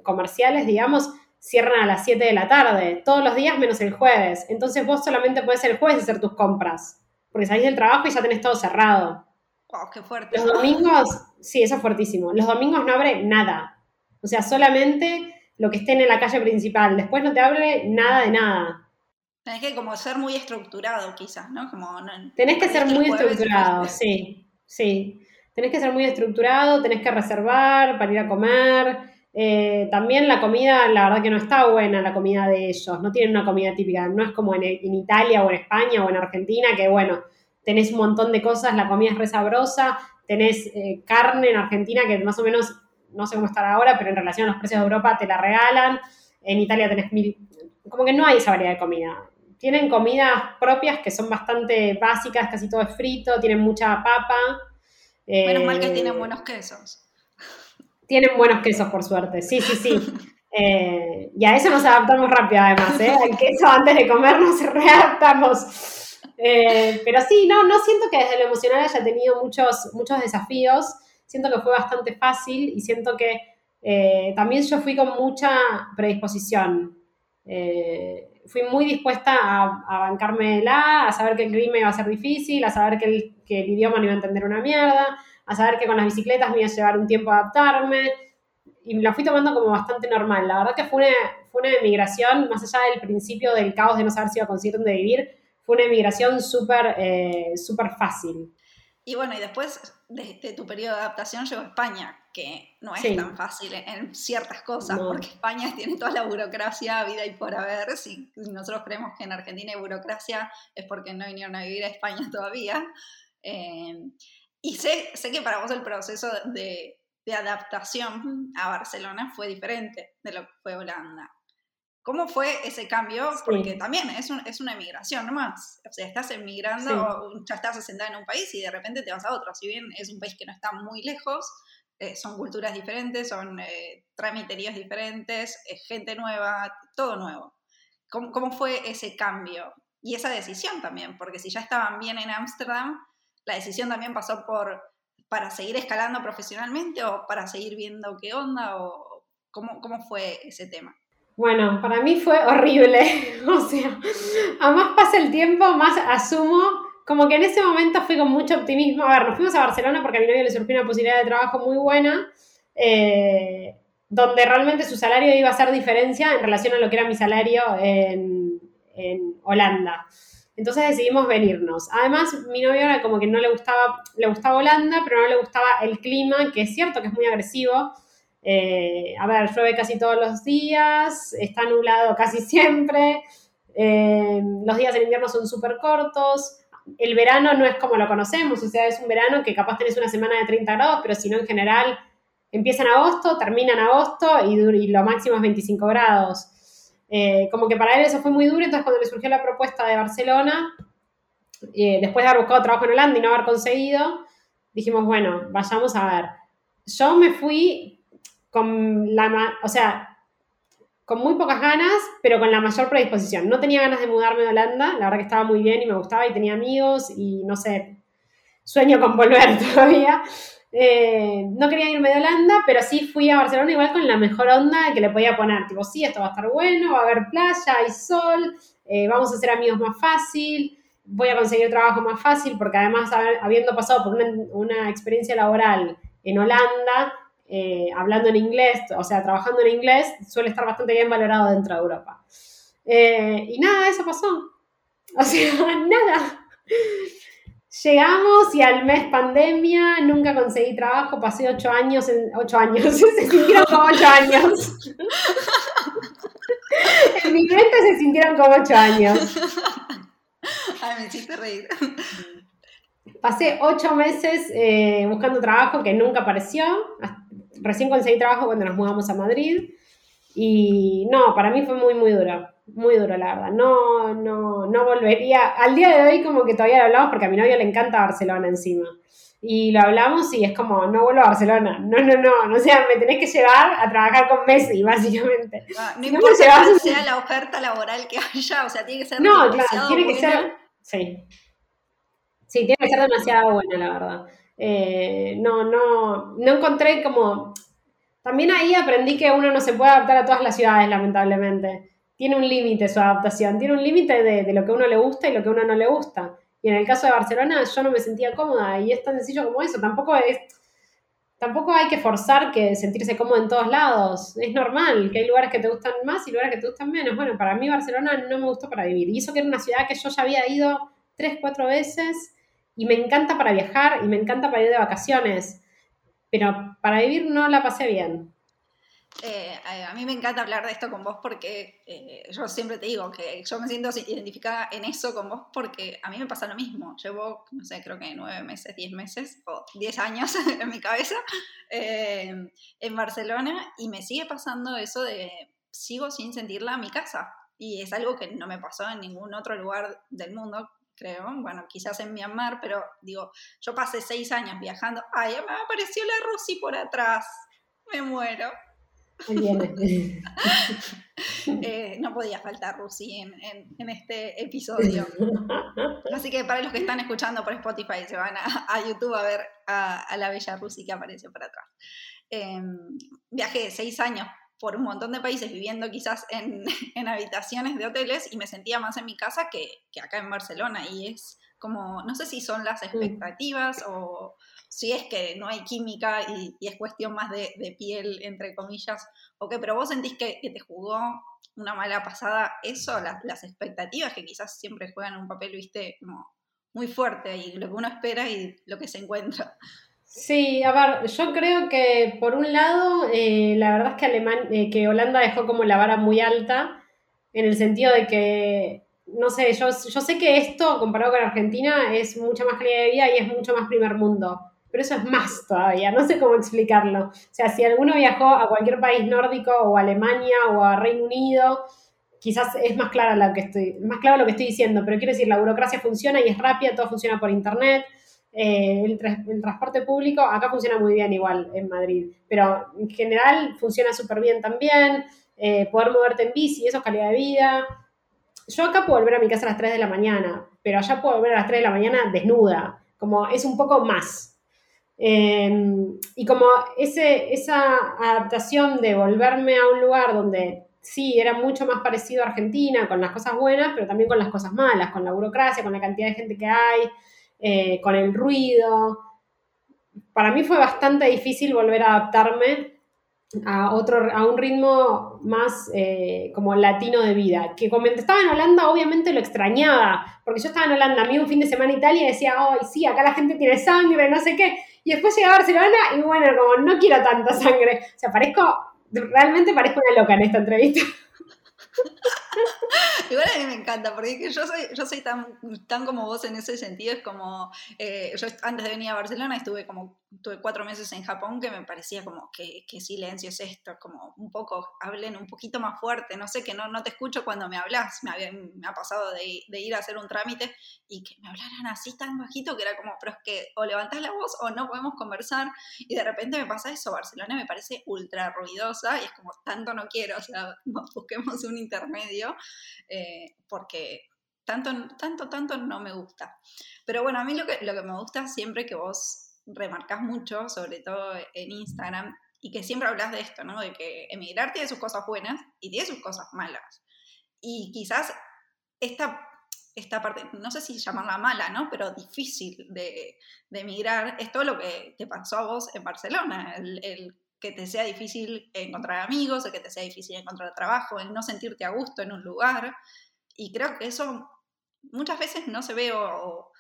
comerciales, digamos, cierran a las 7 de la tarde, todos los días menos el jueves. Entonces vos solamente puedes el jueves hacer tus compras porque salís del trabajo y ya tenés todo cerrado. Wow, qué fuerte. Los domingos, sí, eso es fuertísimo. Los domingos no abre nada. O sea, solamente lo que esté en la calle principal. Después no te abre nada de nada. Tenés que como ser muy estructurado, quizás, ¿no? Como tenés que ser muy estructurado, sí, sí. Tenés que ser muy estructurado, tenés que reservar para ir a comer. Eh, también la comida, la verdad que no está buena la comida de ellos, no tienen una comida típica, no es como en, Italia o en España o en Argentina, que bueno, tenés un montón de cosas, la comida es re sabrosa, tenés eh, carne en Argentina que más o menos, no sé cómo estará ahora, pero en relación a los precios de Europa te la regalan, en Italia tenés mil, como que no hay esa variedad de comida. Tienen comidas propias que son bastante básicas, casi todo es frito, tienen mucha papa. Menos mal que eh, tienen buenos quesos. Tienen buenos quesos, por suerte. Sí, sí, sí. Eh, y a eso nos adaptamos rápido, además. ¿eh? Al queso antes de comer nos readaptamos. Eh, pero sí, no, no siento que desde lo emocional haya tenido muchos, muchos desafíos. Siento que fue bastante fácil y siento que eh, también yo fui con mucha predisposición. Fui muy dispuesta a, a bancarme la, a saber que el clima iba a ser difícil, a saber que el, que el idioma no iba a entender una mierda, a saber que con las bicicletas me iba a llevar un tiempo adaptarme y la fui tomando como bastante normal. La verdad que fue una, fue una emigración, más allá del principio del caos de no saber si iba a conseguir dónde vivir, fue una emigración súper eh, fácil. Y bueno, y después de, tu periodo de adaptación llegó España, que no es tan fácil en, ciertas cosas, porque España tiene toda la burocracia, vida y por haber. Si nosotros creemos que en Argentina hay burocracia, es porque no vinieron a vivir a España todavía. Eh, y sé, sé que para vos el proceso de, adaptación a Barcelona fue diferente de lo que fue Holanda. ¿Cómo fue ese cambio? Porque también es, es una emigración nomás. O sea, estás emigrando, ya estás asentada en un país y de repente te vas a otro. Si bien es un país que no está muy lejos, eh, son culturas diferentes, son eh, tramiterías diferentes, es gente nueva, todo nuevo. ¿Cómo, ¿Cómo fue ese cambio? Y esa decisión también, porque si ya estaban bien en Ámsterdam, la decisión también pasó por para seguir escalando profesionalmente o para seguir viendo qué onda o cómo, cómo fue ese tema. Bueno, para mí fue horrible. o sea, a más pasa el tiempo, más asumo, como que en ese momento fui con mucho optimismo. A ver, nos fuimos a Barcelona porque a mi novio le surgió una posibilidad de trabajo muy buena, eh, donde realmente su salario iba a hacer diferencia en relación a lo que era mi salario en, en Holanda. Entonces decidimos venirnos. Además, mi novio era como que no le gustaba, le gustaba Holanda, pero no le gustaba el clima, que es cierto que es muy agresivo. Eh, a ver, llueve casi todos los días, está nublado casi siempre, eh, los días del invierno son súper cortos, el verano no es como lo conocemos, o sea, es un verano que capaz tenés una semana de 30 grados, pero si no en general empieza en agosto, termina en agosto y, y lo máximo es 25 grados. Eh, como que para él eso fue muy duro, entonces cuando le surgió la propuesta de Barcelona, después de haber buscado trabajo en Holanda y no haber conseguido, dijimos, bueno, vayamos a ver. Yo me fui con la, o sea, con muy pocas ganas, pero con la mayor predisposición. No tenía ganas de mudarme a Holanda, la verdad que estaba muy bien y me gustaba y tenía amigos y no sé, sueño con volver todavía. Eh, no quería irme de Holanda, pero sí fui a Barcelona igual con la mejor onda que le podía poner. Tipo, sí, esto va a estar bueno, va a haber playa, hay sol, eh, vamos a ser amigos más fácil, voy a conseguir trabajo más fácil, porque además, habiendo pasado por una, experiencia laboral en Holanda, eh, hablando en inglés, o sea, trabajando en inglés, suele estar bastante bien valorado dentro de Europa. Eh, y nada, eso pasó. O sea, nada. Llegamos y al mes pandemia, nunca conseguí trabajo, pasé ocho años, en, ocho años, se sintieron como ocho años. en mi mente se sintieron como ocho años. Ay, me hiciste reír. Pasé ocho meses eh, buscando trabajo que nunca apareció. Recién conseguí trabajo cuando nos mudamos a Madrid. Y no, para mí fue muy, muy duro. Muy duro, la verdad. No, no, no volvería. Al día de hoy, como que todavía lo hablamos porque a mi novio le encanta Barcelona encima. Y lo hablamos y es como, no vuelvo a Barcelona. No, no, no. No sea, me tenés que llevar a trabajar con Messi, básicamente. Ah, no, importa cuál sea la oferta laboral que haya, o sea, tiene que ser. No, claro, tiene que ser. Sí. Sí, tiene que ser demasiado buena, la verdad. Eh, no, no, no encontré como... También ahí aprendí que uno no se puede adaptar a todas las ciudades, lamentablemente. Tiene un límite su adaptación, tiene un límite de, lo que uno le gusta y lo que a uno no le gusta. Y en el caso de Barcelona yo no me sentía cómoda y es tan sencillo como eso. Tampoco es... Tampoco hay que forzar que sentirse cómodo en todos lados. Es normal que hay lugares que te gustan más y lugares que te gustan menos. Bueno, para mí Barcelona no me gustó para vivir. Y eso que era una ciudad que yo ya había ido tres, cuatro veces y me encanta para viajar y me encanta para ir de vacaciones, pero para vivir no la pasé bien. Eh, a mí me encanta hablar de esto con vos porque eh, yo siempre te digo que yo me siento identificada en eso con vos porque a mí me pasa lo mismo. Llevo, no sé, creo que nueve meses, diez meses o diez años en mi cabeza eh, en Barcelona y me sigue pasando eso de sigo sin sentirla en mi casa. Y es algo que no me pasó en ningún otro lugar del mundo creo. Bueno, quizás en Myanmar, pero digo, yo pasé seis años viajando. Ay, me apareció la Rusi por atrás. Me muero. eh, no podía faltar Rusi en, en, este episodio. Así que para los que están escuchando por Spotify, se van a, YouTube a ver a, la bella Rusi que apareció por atrás. Eh, viajé seis años por un montón de países viviendo quizás en, en, habitaciones de hoteles y me sentía más en mi casa que, que, acá en Barcelona. Y es como, no sé si son las expectativas o si es que no hay química y, y es cuestión más de, de, piel, entre comillas, o qué, pero vos sentís que, que te jugó una mala pasada eso, las, las expectativas que quizás siempre juegan un papel, viste, como muy fuerte y lo que uno espera y lo que se encuentra. Sí, a ver, yo creo que por un lado, eh, la verdad es que, Alemania, eh, que Holanda dejó como la vara muy alta, en el sentido de que, no sé, yo, yo sé que esto, comparado con Argentina, es mucha más calidad de vida y es mucho más primer mundo, pero eso es más todavía, no sé cómo explicarlo. O sea, si alguno viajó a cualquier país nórdico o a Alemania o a Reino Unido, quizás es más, clara lo que estoy, más claro lo que estoy diciendo, pero quiero decir, la burocracia funciona y es rápida, todo funciona por internet eh, el, el, transporte público acá funciona muy bien igual en Madrid, pero en general funciona súper bien también. Eh, poder moverte en bici, eso es calidad de vida. Yo acá puedo volver a mi casa a las 3 de la mañana, pero allá puedo volver a las 3 de la mañana desnuda, como es un poco más. Eh, y como ese, esa adaptación de volverme a un lugar donde sí, era mucho más parecido a Argentina, con las cosas buenas, pero también con las cosas malas, con la burocracia, con la cantidad de gente que hay, eh, con el ruido. Para mí fue bastante difícil volver a adaptarme a, otro, a un ritmo más eh, como latino de vida. Que cuando estaba en Holanda, obviamente lo extrañaba, porque yo estaba en Holanda, a mí un fin de semana en Italia y decía, ay, sí, acá la gente tiene sangre, no sé qué. Y después llegué a Barcelona y bueno, como no quiero tanta sangre. O sea, parezco, realmente parezco una loca en esta entrevista. Igual a mí me encanta, porque yo soy, yo soy tan, tan como vos en ese sentido, es como, eh, yo antes de venir a Barcelona estuve como, tuve cuatro meses en Japón que me parecía como, que qué silencio es esto? Como un poco, hablen un poquito más fuerte, no sé, que no, no te escucho cuando me hablas, me, me ha pasado de, de, ir a hacer un trámite y que me hablaran así tan bajito que era como, pero es que o levantás la voz o no podemos conversar y de repente me pasa eso, Barcelona me parece ultra ruidosa y es como, tanto no quiero, o sea, busquemos un intermedio. Eh, porque tanto, tanto, tanto no me gusta. Pero bueno, a mí lo que, lo que me gusta siempre que vos remarcas mucho, sobre todo en Instagram, y que siempre hablas de esto, ¿no? De que emigrar tiene sus cosas buenas y tiene sus cosas malas. Y quizás esta, esta parte, no sé si llamarla mala, ¿no? Pero difícil de, de emigrar es todo lo que te pasó a vos en Barcelona, el, el que te sea difícil encontrar amigos, o que te sea difícil encontrar trabajo, el no sentirte a gusto en un lugar. Y creo que eso muchas veces no se ve o,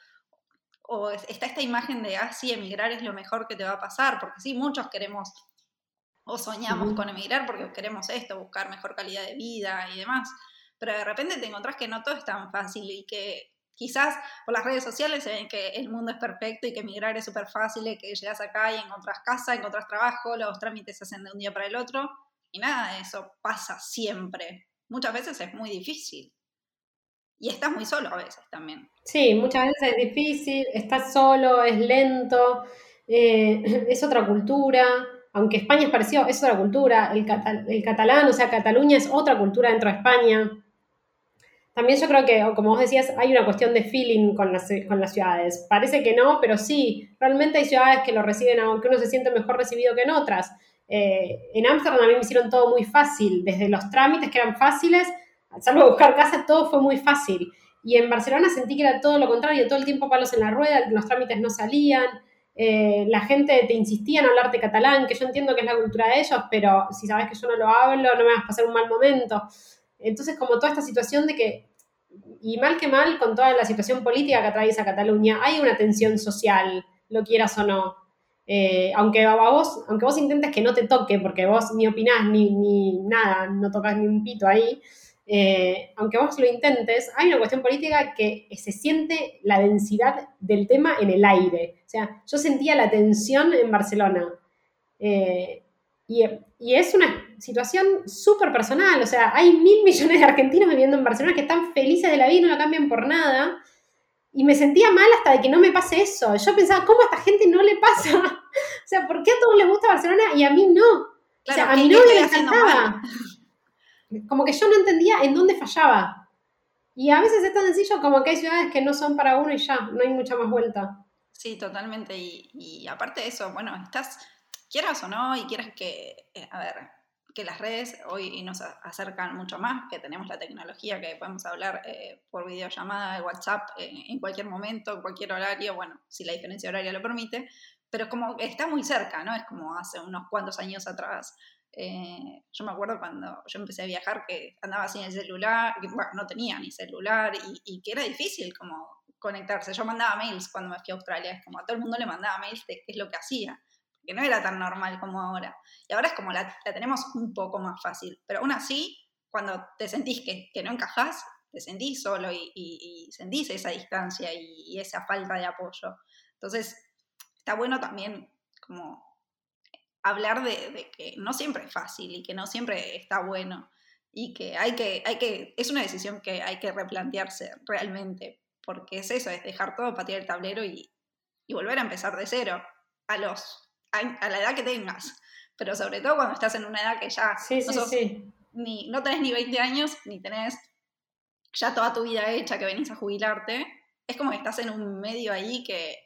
o está esta imagen de, ah, sí, emigrar es lo mejor que te va a pasar, porque sí, muchos queremos o soñamos con emigrar porque queremos esto, buscar mejor calidad de vida y demás, pero de repente te encontrás que no todo es tan fácil y que quizás por las redes sociales se ven que el mundo es perfecto y que emigrar es súper fácil y que llegas acá y encontrás casa, encontrás trabajo, los trámites se hacen de un día para el otro y nada eso pasa siempre. Muchas veces es muy difícil. Y estás muy solo a veces también. Sí, muchas veces es difícil, estás solo, es lento, eh, es otra cultura. Aunque España es parecido, es otra cultura. El, el catalán, o sea, Cataluña es otra cultura dentro de España. También yo creo que, como vos decías, hay una cuestión de feeling con las, con las ciudades. Parece que no, pero sí, realmente hay ciudades que lo reciben, aunque uno se siente mejor recibido que en otras. Eh, en Ámsterdam a mí me hicieron todo muy fácil, desde los trámites que eran fáciles salvo buscar casa, todo fue muy fácil. Y en Barcelona sentí que era todo lo contrario, todo el tiempo palos en la rueda, los trámites no salían, eh, la gente te insistía en hablarte catalán, que yo entiendo que es la cultura de ellos, pero si sabes que yo no lo hablo, no me vas a pasar un mal momento. Entonces, como toda esta situación de que, y mal que mal, con toda la situación política que atraviesa Cataluña, hay una tensión social, lo quieras o no. Eh, aunque, vos, aunque vos intentes que no te toque, porque vos ni opinás ni, ni nada, no tocas ni un pito ahí, eh, aunque vos lo intentes, hay una cuestión política que se siente la densidad del tema en el aire. O sea, yo sentía la tensión en Barcelona. Eh, y, es una situación súper personal. O sea, hay mil millones de argentinos viviendo en Barcelona que están felices de la vida y no la cambian por nada. Y me sentía mal hasta de que no me pase eso. Yo pensaba, ¿cómo a esta gente no le pasa? o sea, ¿por qué a todos les gusta Barcelona y a mí no? o sea, a mí no le encantaba como que yo no entendía en dónde fallaba. Y a veces es tan sencillo como que hay ciudades que no son para uno y ya, no hay mucha más vuelta. Sí, totalmente. Y, aparte de eso, bueno, estás, quieras o no, y quieras que, eh, a ver, que las redes hoy nos acercan mucho más, que tenemos la tecnología, que podemos hablar eh, por videollamada de WhatsApp eh, en cualquier momento, en cualquier horario, bueno, si la diferencia horaria lo permite, pero como está muy cerca, ¿no? Es como hace unos cuantos años atrás eh, yo me acuerdo cuando yo empecé a viajar que andaba sin el celular, que, bueno, no tenía ni celular y, que era difícil como conectarse. Yo mandaba mails cuando me fui a Australia, es como a todo el mundo le mandaba mails de qué es lo que hacía, que no era tan normal como ahora. Y ahora es como la, tenemos un poco más fácil, pero aún así, cuando te sentís que, que no encajás, te sentís solo y, y, sentís esa distancia y esa falta de apoyo. Entonces, está bueno también como hablar de, que no siempre es fácil y que no siempre está bueno y que hay que, hay que, es una decisión que hay que replantearse realmente, porque es eso, es dejar todo, patear el tablero y, volver a empezar de cero, a, los, a, la edad que tengas, pero sobre todo cuando estás en una edad que ya no, Ni, no tenés ni 20 años, ni tenés ya toda tu vida hecha que venís a jubilarte, es como que estás en un medio ahí que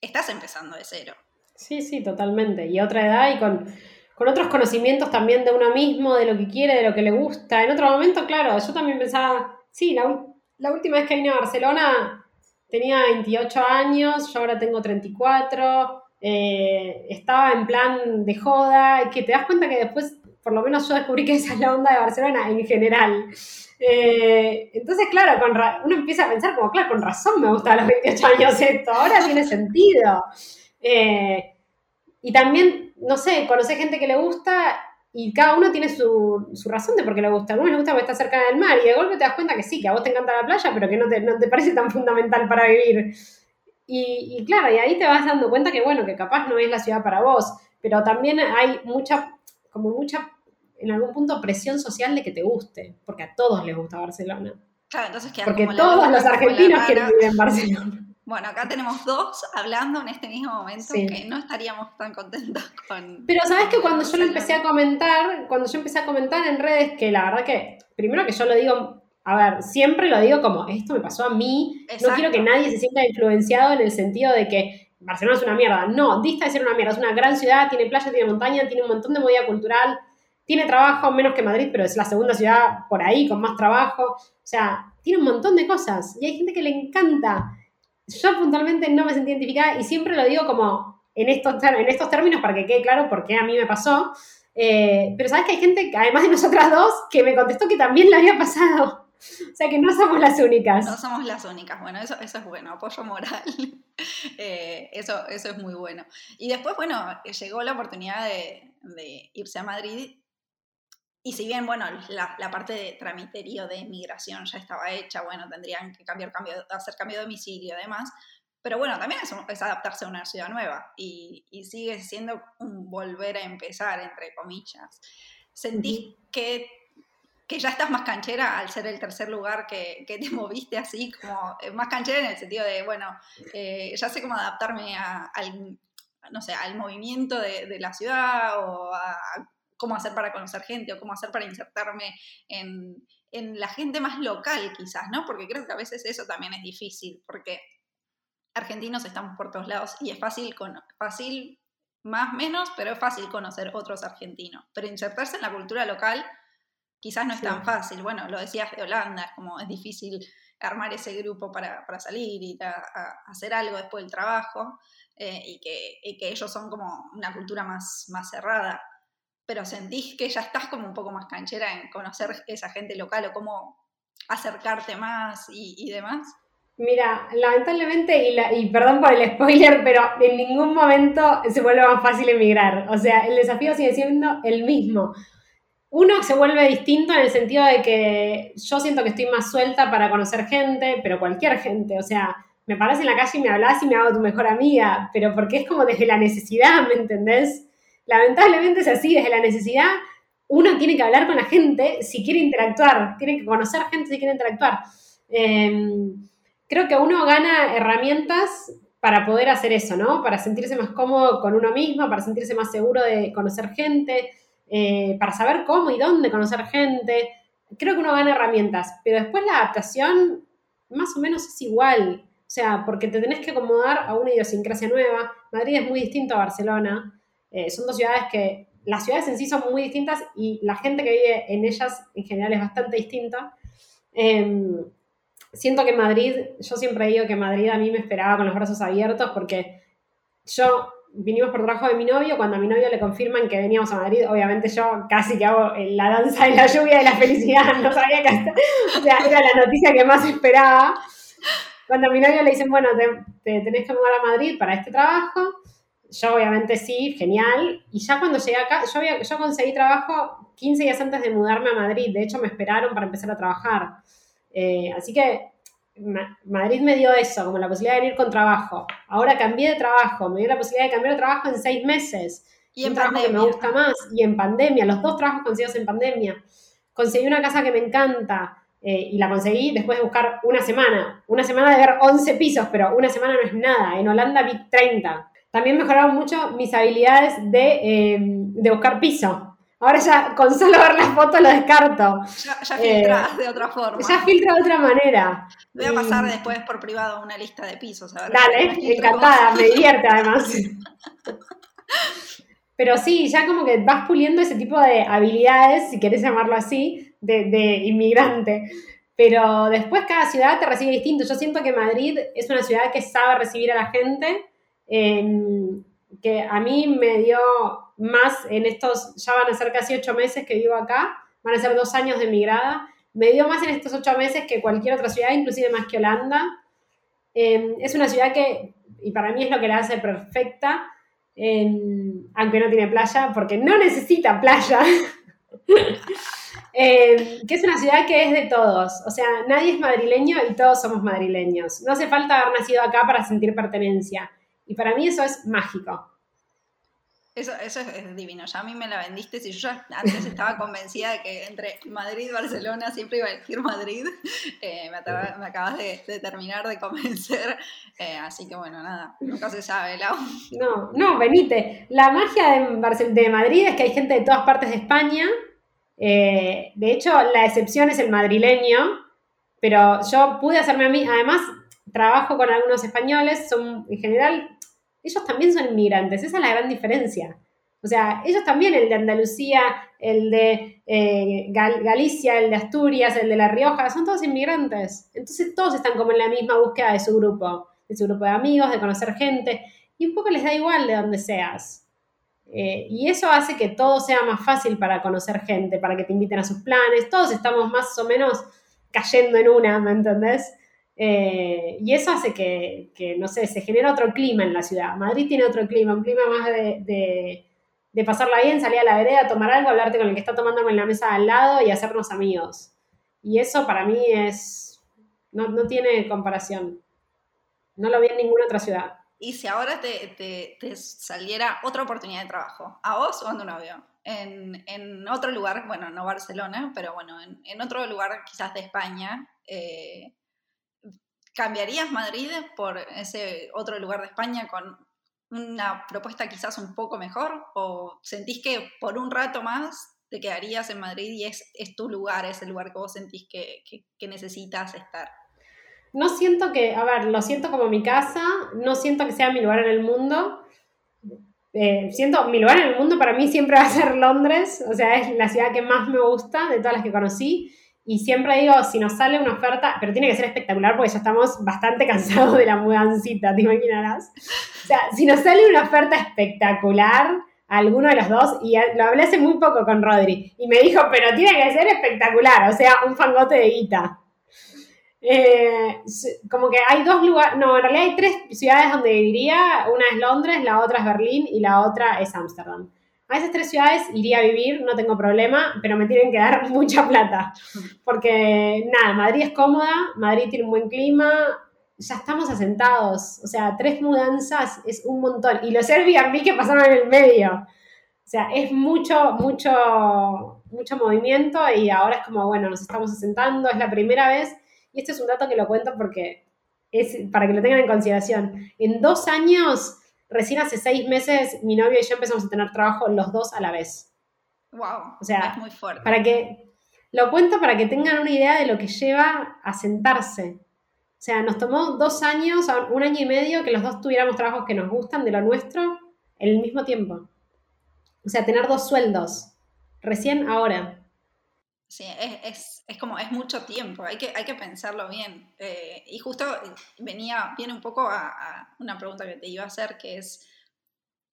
estás empezando de cero. Sí, sí, totalmente. Y otra edad y con, otros conocimientos también de uno mismo, de lo que quiere, de lo que le gusta. En otro momento, claro, yo también pensaba, sí, la, última vez que vine a Barcelona tenía 28 años, yo ahora tengo 34, eh, estaba en plan de joda, y que te das cuenta que después, por lo menos yo descubrí que esa es la onda de Barcelona en general. Eh, entonces, claro, con uno empieza a pensar como, claro, con razón me gusta a los 28 años esto, ahora tiene sentido. Eh, y también, no sé, conocer gente que le gusta y cada uno tiene su, razón de por qué le gusta. A uno le gusta porque está cerca del mar y de golpe te das cuenta que sí, que a vos te encanta la playa, pero que no te, no te parece tan fundamental para vivir. Y, y, claro, y ahí te vas dando cuenta que, bueno, que capaz no es la ciudad para vos, pero también hay mucha, como mucha, en algún punto, presión social de que te guste, porque a todos les gusta Barcelona. Claro, entonces Porque todos los argentinos quieren vivir en Barcelona. Bueno, acá tenemos dos hablando en este mismo momento que no estaríamos tan contentos con. Pero sabes que cuando yo lo empecé a comentar, cuando yo empecé a comentar en redes, que la verdad que, primero que yo lo digo, a ver, siempre lo digo como, esto me pasó a mí, no quiero que nadie se sienta influenciado en el sentido de que Barcelona es una mierda. No, dista de ser una mierda, es una gran ciudad, tiene playa, tiene montaña, tiene un montón de movida cultural, tiene trabajo, menos que Madrid, pero es la segunda ciudad por ahí con más trabajo. O sea, tiene un montón de cosas y hay gente que le encanta yo puntualmente no me sentí identificada y siempre lo digo como, en estos, en estos términos para que quede claro por qué a mí me pasó. Eh, pero sabes que hay gente, además de nosotras dos, que me contestó que también le había pasado. O sea que no somos las únicas. No somos las únicas. Bueno, eso, eso es bueno, apoyo moral. Eh, eso, eso es muy bueno. Y después, bueno, llegó la oportunidad de, de irse a Madrid. Y si bien, bueno, la, la, parte de tramiterío de migración ya estaba hecha, bueno, tendrían que cambiar, cambio, hacer cambio de domicilio y demás, pero bueno, también es, es, adaptarse a una ciudad nueva y, y, sigue siendo un volver a empezar, entre comillas. ¿Sentís que, que, ya estás más canchera al ser el tercer lugar que, que, te moviste así, como eh, más canchera en el sentido de, bueno, eh, ya sé cómo adaptarme al, no sé, al movimiento de, la ciudad o a, a cómo hacer para conocer gente o cómo hacer para insertarme en, en la gente más local quizás, ¿no? Porque creo que a veces eso también es difícil, porque argentinos estamos por todos lados y es fácil, con, fácil más menos, pero es fácil conocer otros argentinos. Pero insertarse en la cultura local quizás no es sí. tan fácil. Bueno, lo decías de Holanda, es como es difícil armar ese grupo para, para salir y a, a, hacer algo después del trabajo eh, y, que, y, que, ellos son como una cultura más, más cerrada. Pero sentís que ya estás como un poco más canchera en conocer esa gente local o cómo acercarte más y, y demás. Mira, lamentablemente, y, la, y, perdón por el spoiler, pero en ningún momento se vuelve más fácil emigrar. O sea, el desafío sigue siendo el mismo. Uno se vuelve distinto en el sentido de que yo siento que estoy más suelta para conocer gente, pero cualquier gente. O sea, me paras en la calle y me hablas y me hago tu mejor amiga, pero porque es como desde la necesidad, ¿me entendés? Lamentablemente es así, desde la necesidad uno tiene que hablar con la gente si quiere interactuar, tiene que conocer gente si quiere interactuar. Eh, creo que uno gana herramientas para poder hacer eso, ¿no? Para sentirse más cómodo con uno mismo, para sentirse más seguro de conocer gente, eh, para saber cómo y dónde conocer gente. Creo que uno gana herramientas, pero después la adaptación más o menos es igual. O sea, porque te tenés que acomodar a una idiosincrasia nueva. Madrid es muy distinto a Barcelona. Eh, son dos ciudades que, las ciudades en sí son muy distintas y la gente que vive en ellas en general es bastante distinta. Eh, siento que Madrid, yo siempre digo que Madrid a mí me esperaba con los brazos abiertos porque yo vinimos por trabajo de mi novio, cuando a mi novio le confirman que veníamos a Madrid, obviamente yo casi que hago la danza de la lluvia y la felicidad, no sabía que era la noticia que más esperaba. Cuando a mi novio le dicen, bueno, te, te tenés que mudar a Madrid para este trabajo, yo obviamente sí, genial. Y ya cuando llegué acá, yo, había, yo conseguí trabajo 15 días antes de mudarme a Madrid, de hecho me esperaron para empezar a trabajar. Eh, así que Ma Madrid me dio eso, como la posibilidad de venir con trabajo. Ahora cambié de trabajo, me dio la posibilidad de cambiar de trabajo en seis meses. Y en un trabajo pandemia. que me gusta más. Y en pandemia, los dos trabajos conseguidos en pandemia. Conseguí una casa que me encanta. Eh, y la conseguí después de buscar una semana. Una semana de ver 11 pisos, pero una semana no es nada. En Holanda vi 30. También mejoraron mucho mis habilidades de, eh, de buscar piso. Ahora ya con solo ver las fotos lo descarto. Ya, ya filtras eh, de otra forma. Ya filtra de otra manera. Voy a pasar y... después por privado una lista de pisos. A ver Dale, encantada, me divierte además. Pero sí, ya como que vas puliendo ese tipo de habilidades, si querés llamarlo así, de, de inmigrante. Pero después cada ciudad te recibe distinto. Yo siento que Madrid es una ciudad que sabe recibir a la gente, eh, que a mí me dio más en estos, ya van a ser casi ocho meses que vivo acá, van a ser dos años de migrada, me dio más en estos ocho meses que cualquier otra ciudad, inclusive más que Holanda. Eh, es una ciudad que, y para mí es lo que la hace perfecta, eh, aunque no tiene playa, porque no necesita playa. eh, que es una ciudad que es de todos, o sea, nadie es madrileño y todos somos madrileños. No hace falta haber nacido acá para sentir pertenencia. Y para mí eso es mágico. Eso, eso es, divino, ya a mí me la vendiste, si yo ya antes estaba convencida de que entre Madrid y Barcelona siempre iba a decir Madrid, eh, me, acabas, me, acabas de, de, terminar de convencer, eh, así que bueno, nada, nunca se sabe, Lau. No, no, venite. La magia de, de Madrid es que hay gente de todas partes de España, eh, de hecho la excepción es el madrileño, pero yo pude hacerme a mí, además trabajo con algunos españoles, son en general ellos también son inmigrantes, esa es la gran diferencia. O sea, ellos también, el de Andalucía, el de eh, Gal Galicia, el de Asturias, el de La Rioja, son todos inmigrantes. Entonces todos están como en la misma búsqueda de su grupo, de su grupo de amigos, de conocer gente. y un poco les da igual de donde seas. Eh, y eso hace que todo sea más fácil para conocer gente, para que te inviten a sus planes. Todos estamos más o menos cayendo en una, ¿me entendés? Eh, y eso hace que, no sé, se genera otro clima en la ciudad. Madrid tiene otro clima, un clima más de, de, pasarla bien, salir a la vereda, tomar algo, hablarte con el que está tomando en la mesa al lado y hacernos amigos. Y eso para mí es, no, no tiene comparación. No lo vi en ninguna otra ciudad. Y si ahora te, saliera otra oportunidad de trabajo, a vos o a tu novio, en, en otro lugar, bueno, no Barcelona, pero bueno, en, otro lugar quizás de España, eh, ¿cambiarías Madrid por ese otro lugar de España con una propuesta quizás un poco mejor? ¿O sentís que por un rato más te quedarías en Madrid y es, es tu lugar, es el lugar que vos sentís que, que necesitas estar? no siento que, a ver, lo siento como mi casa, no siento que sea mi lugar en el mundo. Eh, siento, mi lugar en el mundo para mí siempre va a ser Londres, o sea, es la ciudad que más me gusta de todas las que conocí. Y siempre digo, si nos sale una oferta, pero tiene que ser espectacular porque ya estamos bastante cansados de la mudancita, te imaginarás. O sea, si nos sale una oferta espectacular, alguno de los dos, y lo hablé hace muy poco con Rodri, y me dijo, pero tiene que ser espectacular, o sea, un fangote de guita. Eh, como que hay dos lugares, no, en realidad hay tres ciudades donde viviría, una es Londres, la otra es Berlín y la otra es Ámsterdam. A esas tres ciudades iría a vivir, no tengo problema, pero me tienen que dar mucha plata. Porque nada, Madrid es cómoda, Madrid tiene un buen clima, ya estamos asentados. O sea, tres mudanzas es un montón. Y los Airbnb que pasaron en el medio. O sea, es mucho, mucho, mucho movimiento y ahora es como, bueno, nos estamos asentando, es la primera vez y este es un dato que lo cuento porque es para que lo tengan en consideración. En dos años, recién hace seis meses, mi novio y yo empezamos a tener trabajo los dos a la vez. Wow. O sea, es muy fuerte. Para que lo cuento para que tengan una idea de lo que lleva a sentarse. O sea, nos tomó dos años, un año y medio que los dos tuviéramos trabajos que nos gustan de lo nuestro en el mismo tiempo. O sea, tener dos sueldos. Recién ahora. Sí, es, como, es mucho tiempo, hay que, hay que pensarlo bien. Eh, y justo venía, viene un poco a, una pregunta que te iba a hacer, que es,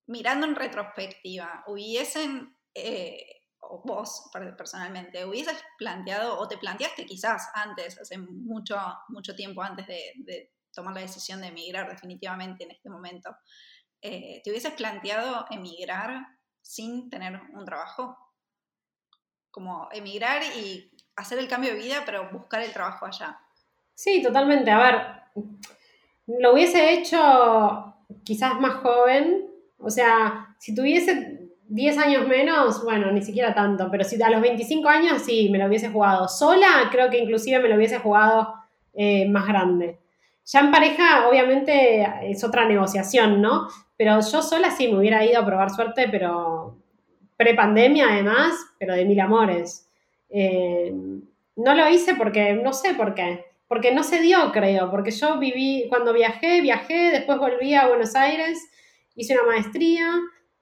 mirando en retrospectiva, hubiesen, eh, o vos personalmente, hubieses planteado, o te planteaste quizás antes, hace mucho, mucho tiempo antes de, tomar la decisión de emigrar definitivamente en este momento, eh, ¿te hubieses planteado emigrar sin tener un trabajo? Como emigrar y hacer el cambio de vida, pero buscar el trabajo allá. Sí, totalmente. A ver, lo hubiese hecho quizás más joven, o sea, si tuviese 10 años menos, bueno, ni siquiera tanto, pero si a los 25 años sí, me lo hubiese jugado sola, creo que inclusive me lo hubiese jugado eh, más grande. Ya en pareja, obviamente, es otra negociación, ¿no? Pero yo sola sí me hubiera ido a probar suerte, pero pre-pandemia además, pero de mil amores. Eh, no lo hice porque, no sé por qué, porque no se dio, creo, porque yo viví, cuando viajé, viajé, después volví a Buenos Aires, hice una maestría,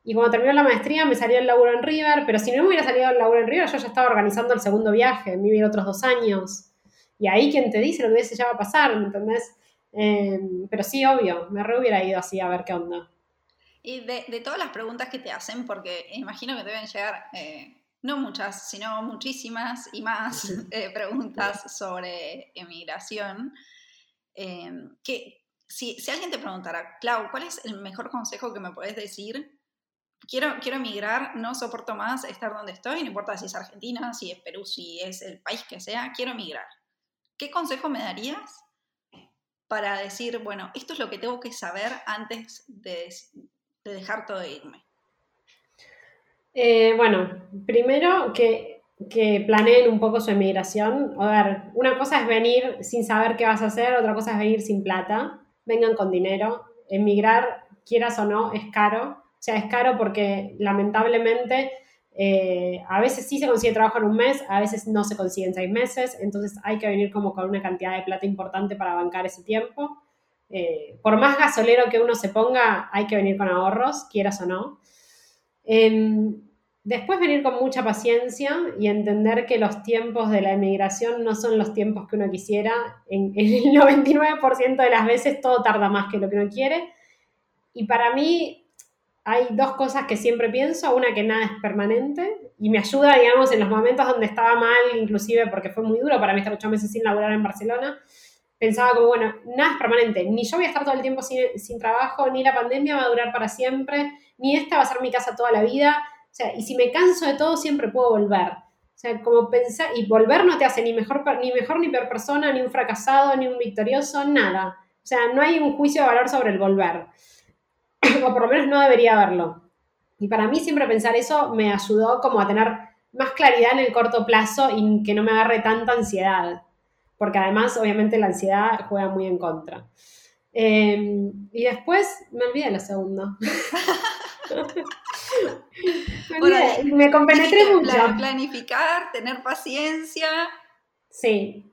y cuando terminó la maestría me salió el laburo en River, pero si no me hubiera salido el laburo en River, yo ya estaba organizando el segundo viaje, me iba otros dos años. Y ahí quien te dice lo que hubiese ya va a pasar, ¿me entendés? Eh, pero sí, obvio, me hubiera ido así a ver qué onda. Y de, todas las preguntas que te hacen, porque imagino que deben llegar, eh, no muchas, sino muchísimas y más eh, preguntas sobre emigración, eh, que si, si, alguien te preguntara, Clau, ¿cuál es el mejor consejo que me puedes decir? Quiero, quiero emigrar, no soporto más estar donde estoy, no importa si es Argentina, si es Perú, si es el país que sea, quiero emigrar. ¿Qué consejo me darías para decir, bueno, esto es lo que tengo que saber antes de, de dejar todo de irme? Eh, bueno, primero que, que, planeen un poco su emigración. A ver, una cosa es venir sin saber qué vas a hacer, otra cosa es venir sin plata. Vengan con dinero. Emigrar, quieras o no, es caro. O sea, es caro porque lamentablemente eh, a veces sí se consigue trabajo en un mes, a veces no se consigue en seis meses. Entonces hay que venir como con una cantidad de plata importante para bancar ese tiempo. Eh, por más gasolero que uno se ponga, hay que venir con ahorros, quieras o no. Em, después venir con mucha paciencia y entender que los tiempos de la emigración no son los tiempos que uno quisiera. En, el 99% de las veces todo tarda más que lo que uno quiere. Y para mí hay dos cosas que siempre pienso. Una, que nada es permanente y me ayuda, digamos, en los momentos donde estaba mal, inclusive porque fue muy duro para mí estar ocho meses sin laburar en Barcelona. Pensaba como, bueno, nada es permanente. Ni yo voy a estar todo el tiempo sin, trabajo, ni la pandemia va a durar para siempre, ni esta va a ser mi casa toda la vida. O sea, y si me canso de todo, siempre puedo volver. O sea, como pensar, y volver no te hace ni mejor, ni mejor ni peor persona, ni un fracasado, ni un victorioso, nada. O sea, no hay un juicio de valor sobre el volver. o por lo menos no debería haberlo. Y para mí siempre pensar eso me ayudó como a tener más claridad en el corto plazo y que no me agarre tanta ansiedad. Porque además, obviamente, la ansiedad juega muy en contra. Em, y después me olvidé la segunda. me, me compenetré mucho. Planificar, tener paciencia. Sí.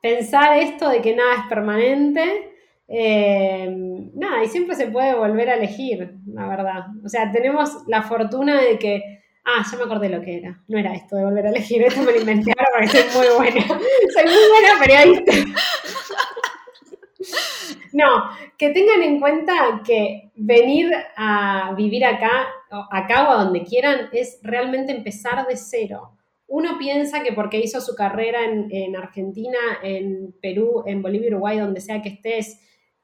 Pensar esto de que nada es permanente eh, nada, y siempre se puede volver a elegir, la verdad. O sea, tenemos la fortuna de que, ah, ya me acordé lo que era. No era esto de volver a elegir, esto me lo inventé ahora porque soy muy buena. soy muy buena periodista. No, que tengan en cuenta que venir a vivir acá, acá o a donde quieran, es realmente empezar de cero. Uno piensa que porque hizo su carrera en, en Argentina, en Perú, en Bolivia, Uruguay, donde sea que estés,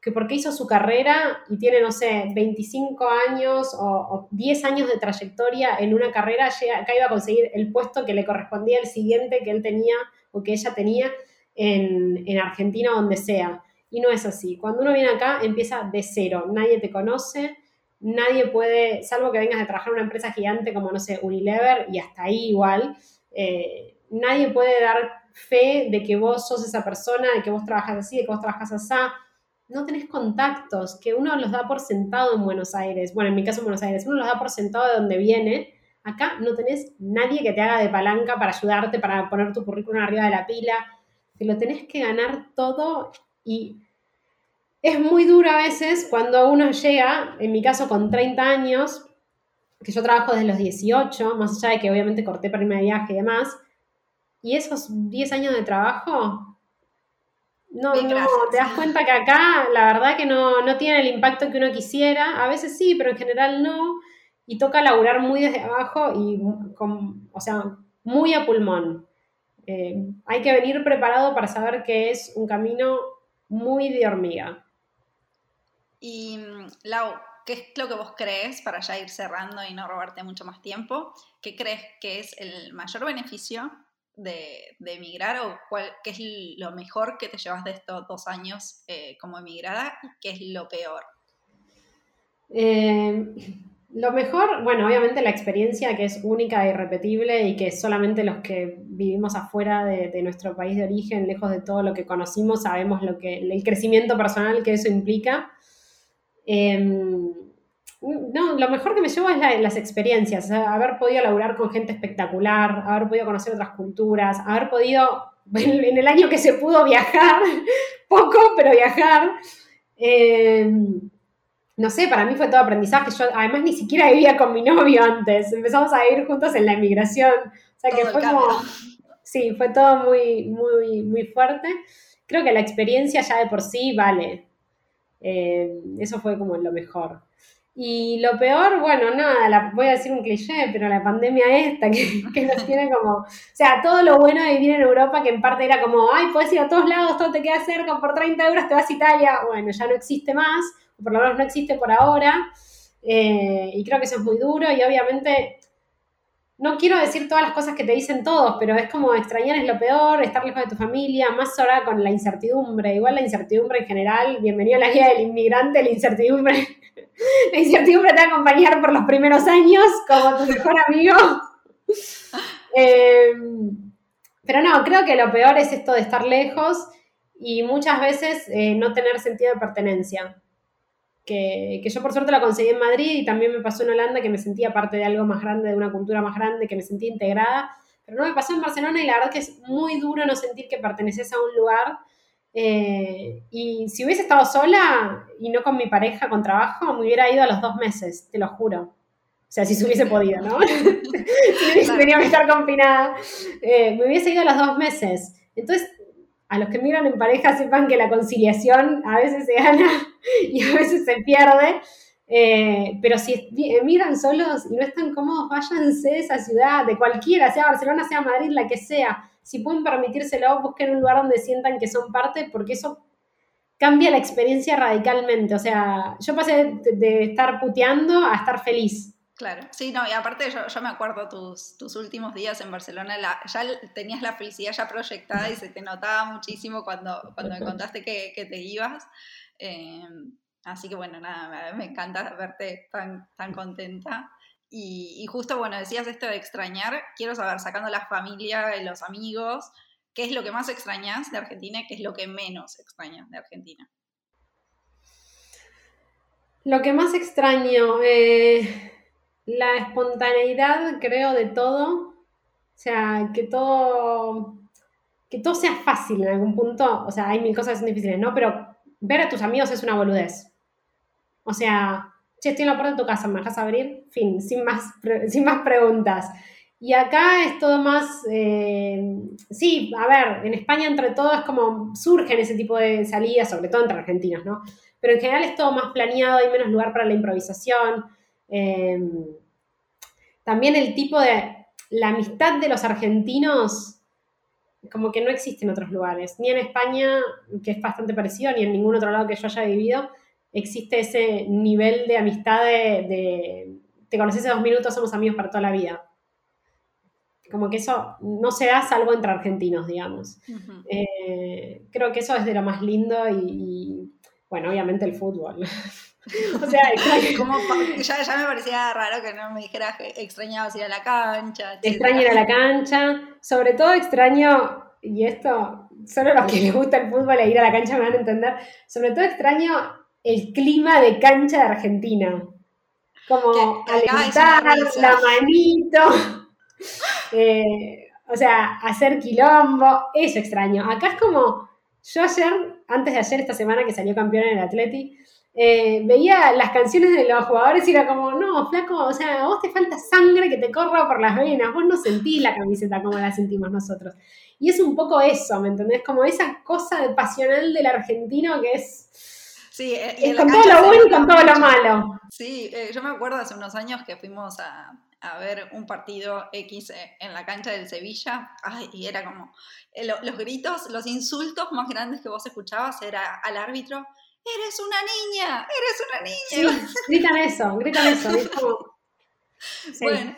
que porque hizo su carrera y tiene, no sé, 25 años o, 10 años de trayectoria en una carrera, acá iba a conseguir el puesto que le correspondía al siguiente que él tenía o que ella tenía en, en Argentina, donde sea. Y no es así. Cuando uno viene acá, empieza de cero. Nadie te conoce, nadie puede, salvo que vengas a trabajar en una empresa gigante como, no sé, Unilever, y hasta ahí igual, eh, nadie puede dar fe de que vos sos esa persona, de que vos trabajas así, de que vos trabajas así no tenés contactos, que uno los da por sentado en Buenos Aires, bueno, en mi caso en Buenos Aires, uno los da por sentado de donde viene, acá no tenés nadie que te haga de palanca para ayudarte, para poner tu currículum arriba de la pila, te lo tenés que ganar todo y es muy duro a veces cuando uno llega, en mi caso con 30 años, que yo trabajo desde los 18, más allá de que obviamente corté para irme viaje y demás, y esos 10 años de trabajo no, no, te das cuenta que acá la verdad que no, no tiene el impacto que uno quisiera. A veces sí, pero en general no. Y toca laburar muy desde abajo y, con, o sea, muy a pulmón. Eh, hay que venir preparado para saber que es un camino muy de hormiga. Y, Lau, ¿qué es lo que vos crees, para ya ir cerrando y no robarte mucho más tiempo, qué crees que es el mayor beneficio de, emigrar o cuál, qué es lo mejor que te llevas de estos dos años eh, como emigrada y qué es lo peor? Eh, lo mejor, bueno, obviamente la experiencia que es única e irrepetible y que solamente los que vivimos afuera de, nuestro país de origen, lejos de todo lo que conocimos, sabemos lo que, el crecimiento personal que eso implica. Em, no, lo mejor que me llevo es las experiencias, haber podido laburar con gente espectacular, haber podido conocer otras culturas, haber podido, en el año que se pudo viajar, poco, pero viajar. Eh, no sé, para mí fue todo aprendizaje. Yo además ni siquiera vivía con mi novio antes. Empezamos a vivir juntos en la inmigración. O sea que fue como. Sí, fue todo muy, muy, muy fuerte. Creo que la experiencia ya de por sí vale. Eh, eso fue como lo mejor. Y lo peor, bueno, nada, voy a decir un cliché, pero la pandemia esta que, que, nos tiene como, o sea, todo lo bueno de vivir en Europa, que en parte era como, ay, puedes ir a todos lados, todo te queda cerca, por 30 euros te vas a Italia, bueno, ya no existe más, o por lo menos no existe por ahora, eh, y creo que eso es muy duro, y obviamente, no quiero decir todas las cosas que te dicen todos, pero es como extrañar es lo peor, estar lejos de tu familia, más ahora con la incertidumbre, igual la incertidumbre en general, bienvenido a la guía del inmigrante, la incertidumbre la incertidumbre te va a acompañar por los primeros años como tu mejor amigo. Eh, pero no, creo que lo peor es esto de estar lejos y muchas veces eh, no tener sentido de pertenencia. Que, yo por suerte lo conseguí en Madrid y también me pasó en Holanda que me sentía parte de algo más grande, de una cultura más grande, que me sentía integrada. Pero no me pasó en Barcelona y la verdad que es muy duro no sentir que perteneces a un lugar eh, y si hubiese estado sola y no con mi pareja, con trabajo, me hubiera ido a los dos meses, te lo juro. O sea, si se hubiese podido, ¿no? si hubiese tenido que estar confinada. Eh, me hubiese ido a los dos meses. Entonces, a los que miran en pareja sepan que la conciliación a veces se gana y a veces se pierde. Eh, pero si emigran solos y no están cómodos, váyanse de esa ciudad, de cualquiera, sea Barcelona, sea Madrid, la que sea. Si pueden permitírselo, busquen un lugar donde sientan que son parte, porque eso cambia la experiencia radicalmente. O sea, yo pasé de, estar puteando a estar feliz. Claro, sí, no, y aparte yo, yo me acuerdo tus, tus últimos días en Barcelona, ya tenías la felicidad ya proyectada y se te notaba muchísimo cuando, cuando me contaste que, que te ibas. Eh, así que bueno, nada, me, encanta verte tan, tan contenta. Y, y, justo, bueno, decías esto de extrañar, quiero saber, sacando la familia, los amigos, ¿Qué es lo que más extrañas de Argentina y qué es lo que menos extrañas de Argentina? Lo que más extraño, eh, la espontaneidad, creo, de todo. O sea, que todo, que todo sea fácil en algún punto. O sea, hay mil cosas difíciles, ¿no? Pero ver a tus amigos es una boludez. O sea, che, estoy en la puerta de tu casa, ¿me dejas abrir? Fin, sin más, sin más preguntas. Y acá es todo más, eh, sí, a ver, en España entre todo es como surgen ese tipo de salidas, sobre todo entre argentinos, ¿no? Pero en general es todo más planeado, hay menos lugar para la improvisación. Em, también el tipo de, la amistad de los argentinos, como que no existe en otros lugares, ni en España, que es bastante parecido, ni en ningún otro lado que yo haya vivido, existe ese nivel de amistad de, de te conoces hace dos minutos, somos amigos para toda la vida como que eso no se da salvo entre argentinos, digamos. Eh, creo que eso es de lo más lindo y, bueno, obviamente el fútbol. o sea, como, ya, ya, me parecía raro que no me dijeras extrañabas ir a la cancha. Extraño ir a la cancha, sobre todo extraño, y esto solo los que les gusta el fútbol e ir a la cancha me van a entender, sobre todo extraño el clima de cancha de Argentina. Como alentar, la manito. Eh, o sea, hacer quilombo, eso extraño. Acá es como, yo ayer, antes de ayer, esta semana que salió campeón en el Atleti, eh, veía las canciones de los jugadores y era como, no, flaco, o sea, a vos te falta sangre que te corra por las venas, vos no sentís la camiseta como la sentimos nosotros. Y es un poco eso, ¿me entendés? Como esa cosa de pasional del argentino que es... Sí, eh, con todo lo bueno y con todo lo malo. Sí, yo me acuerdo hace unos años que fuimos a, a ver un partido X eh, en la cancha del Sevilla, ay, y era como eh, los gritos, los insultos más grandes que vos escuchabas era al árbitro, eres una niña, eres una niña. Sí, gritan eso, gritan eso. Sí. Bueno.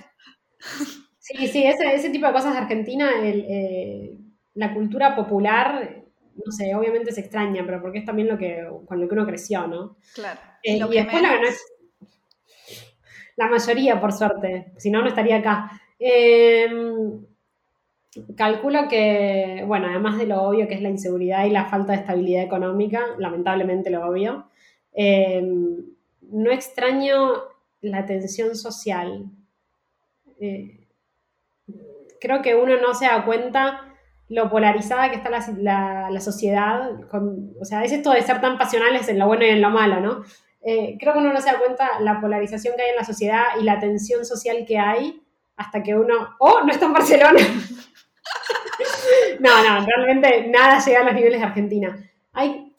Sí, sí, ese, tipo de cosas de Argentina, eh, la cultura popular, no sé, obviamente se extraña, pero porque es también lo que, con lo que uno creció, ¿no? Claro. y después la la mayoría, por suerte, si no, no estaría acá. Em, calculo que, bueno, además de lo obvio que es la inseguridad y la falta de estabilidad económica, lamentablemente lo obvio, em, no extraño la tensión social. Eh, creo que uno no se da cuenta lo polarizada que está la, sociedad, o sea, es esto de ser tan pasionales en lo bueno y en lo malo, ¿no? Eh, creo que uno no se da cuenta la polarización que hay en la sociedad y la tensión social que hay hasta que uno, oh, no está en Barcelona. no, no, realmente nada llega a los niveles de Argentina. Hay,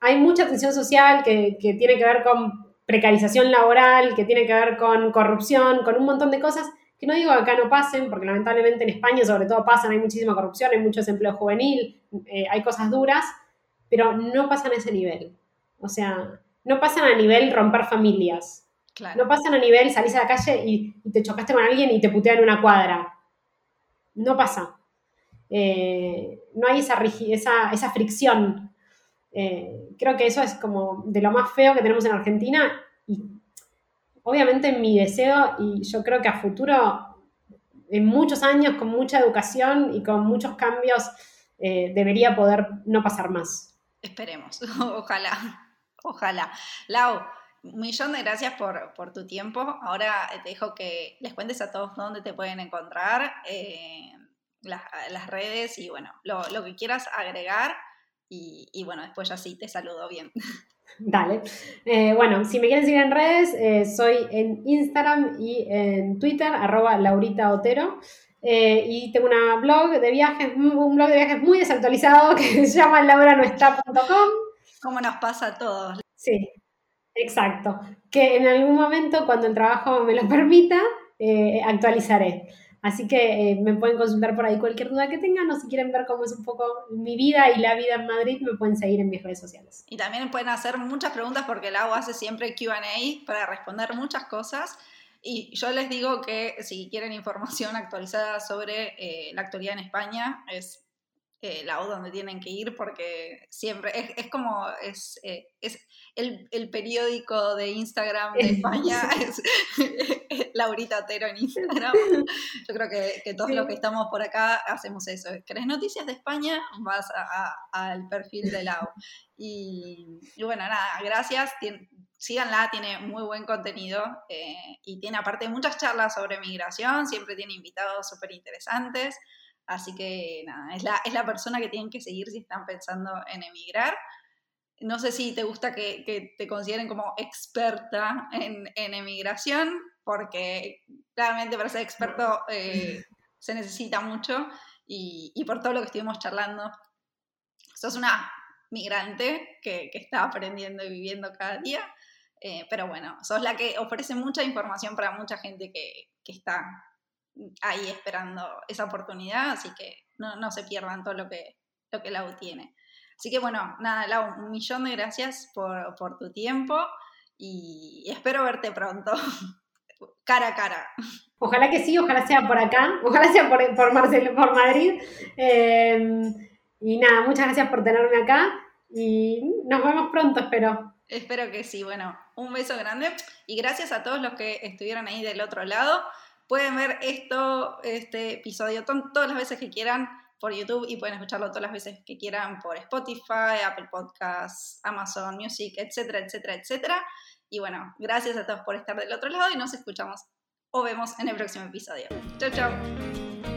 hay mucha tensión social que, que tiene que ver con precarización laboral, que tiene que ver con corrupción, con un montón de cosas que no digo que acá no pasen, porque lamentablemente en España sobre todo pasan, hay muchísima corrupción, hay mucho desempleo juvenil, eh, hay cosas duras, pero no pasan a ese nivel. O sea, no pasan a nivel romper familias. No pasan a nivel salís a la calle y, te chocaste con alguien y te putean una cuadra. No pasa. Eh, no hay esa, fricción. Eh, creo que eso es como de lo más feo que tenemos en Argentina y obviamente mi deseo y yo creo que a futuro, en muchos años, con mucha educación y con muchos cambios, eh, debería poder no pasar más. Esperemos, ojalá. Ojalá. Lau, un millón de gracias por, tu tiempo. Ahora te dejo que les cuentes a todos dónde te pueden encontrar, las, redes y bueno, lo, que quieras agregar. Y, bueno, después ya sí te saludo bien. Dale. Eh, bueno, si me quieren seguir en redes, eh, soy en Instagram y en Twitter, arroba Laurita Otero. y tengo una blog de viajes, un blog de viajes muy desactualizado que se llama lauranoestá.com ¿Cómo nos pasa a todos? Sí. Exacto. Que en algún momento, cuando el trabajo me lo permita, eh, actualizaré. Así que eh, me pueden consultar por ahí cualquier duda que tengan o si quieren ver cómo es un poco mi vida y la vida en Madrid, me pueden seguir en mis redes sociales. Y también pueden hacer muchas preguntas porque el agua hace siempre QA para responder muchas cosas. Y yo les digo que si quieren información actualizada sobre eh, la actualidad en España, es eh, la U donde tienen que ir porque siempre es, es como es, eh, es el, el, periódico de Instagram de España, es, Laurita Otero en Instagram. Yo creo que, que todos los que estamos por acá hacemos eso. ¿Querés noticias de España? Vas al perfil de la U. Y, y, bueno, nada, gracias. síganla, tiene muy buen contenido eh, y tiene aparte muchas charlas sobre migración, siempre tiene invitados súper interesantes. Así que nada, es la, es la persona que tienen que seguir si están pensando en emigrar. No sé si te gusta que, que te consideren como experta en, en, emigración, porque claramente para ser experto eh, se necesita mucho y, y, por todo lo que estuvimos charlando, sos una migrante que, que está aprendiendo y viviendo cada día, eh, pero bueno, sos la que ofrece mucha información para mucha gente que, que está ahí esperando esa oportunidad, así que no, no se pierdan todo lo que, lo que Lau tiene. Así que bueno, nada, Lau, un millón de gracias por, por tu tiempo y espero verte pronto, cara a cara. Ojalá que sí, ojalá sea por acá, ojalá sea por, por, Marcelo, por Madrid. Eh, y nada, muchas gracias por tenerme acá y nos vemos pronto, espero. Espero que sí. Bueno, un beso grande y gracias a todos los que estuvieron ahí del otro lado. Pueden ver esto, este episodio todas las veces que quieran por YouTube y pueden escucharlo todas las veces que quieran por Spotify, Apple Podcasts, Amazon Music, etcétera, etcétera, etcétera. Y bueno, gracias a todos por estar del otro lado y nos escuchamos o vemos en el próximo episodio. Chau, chau.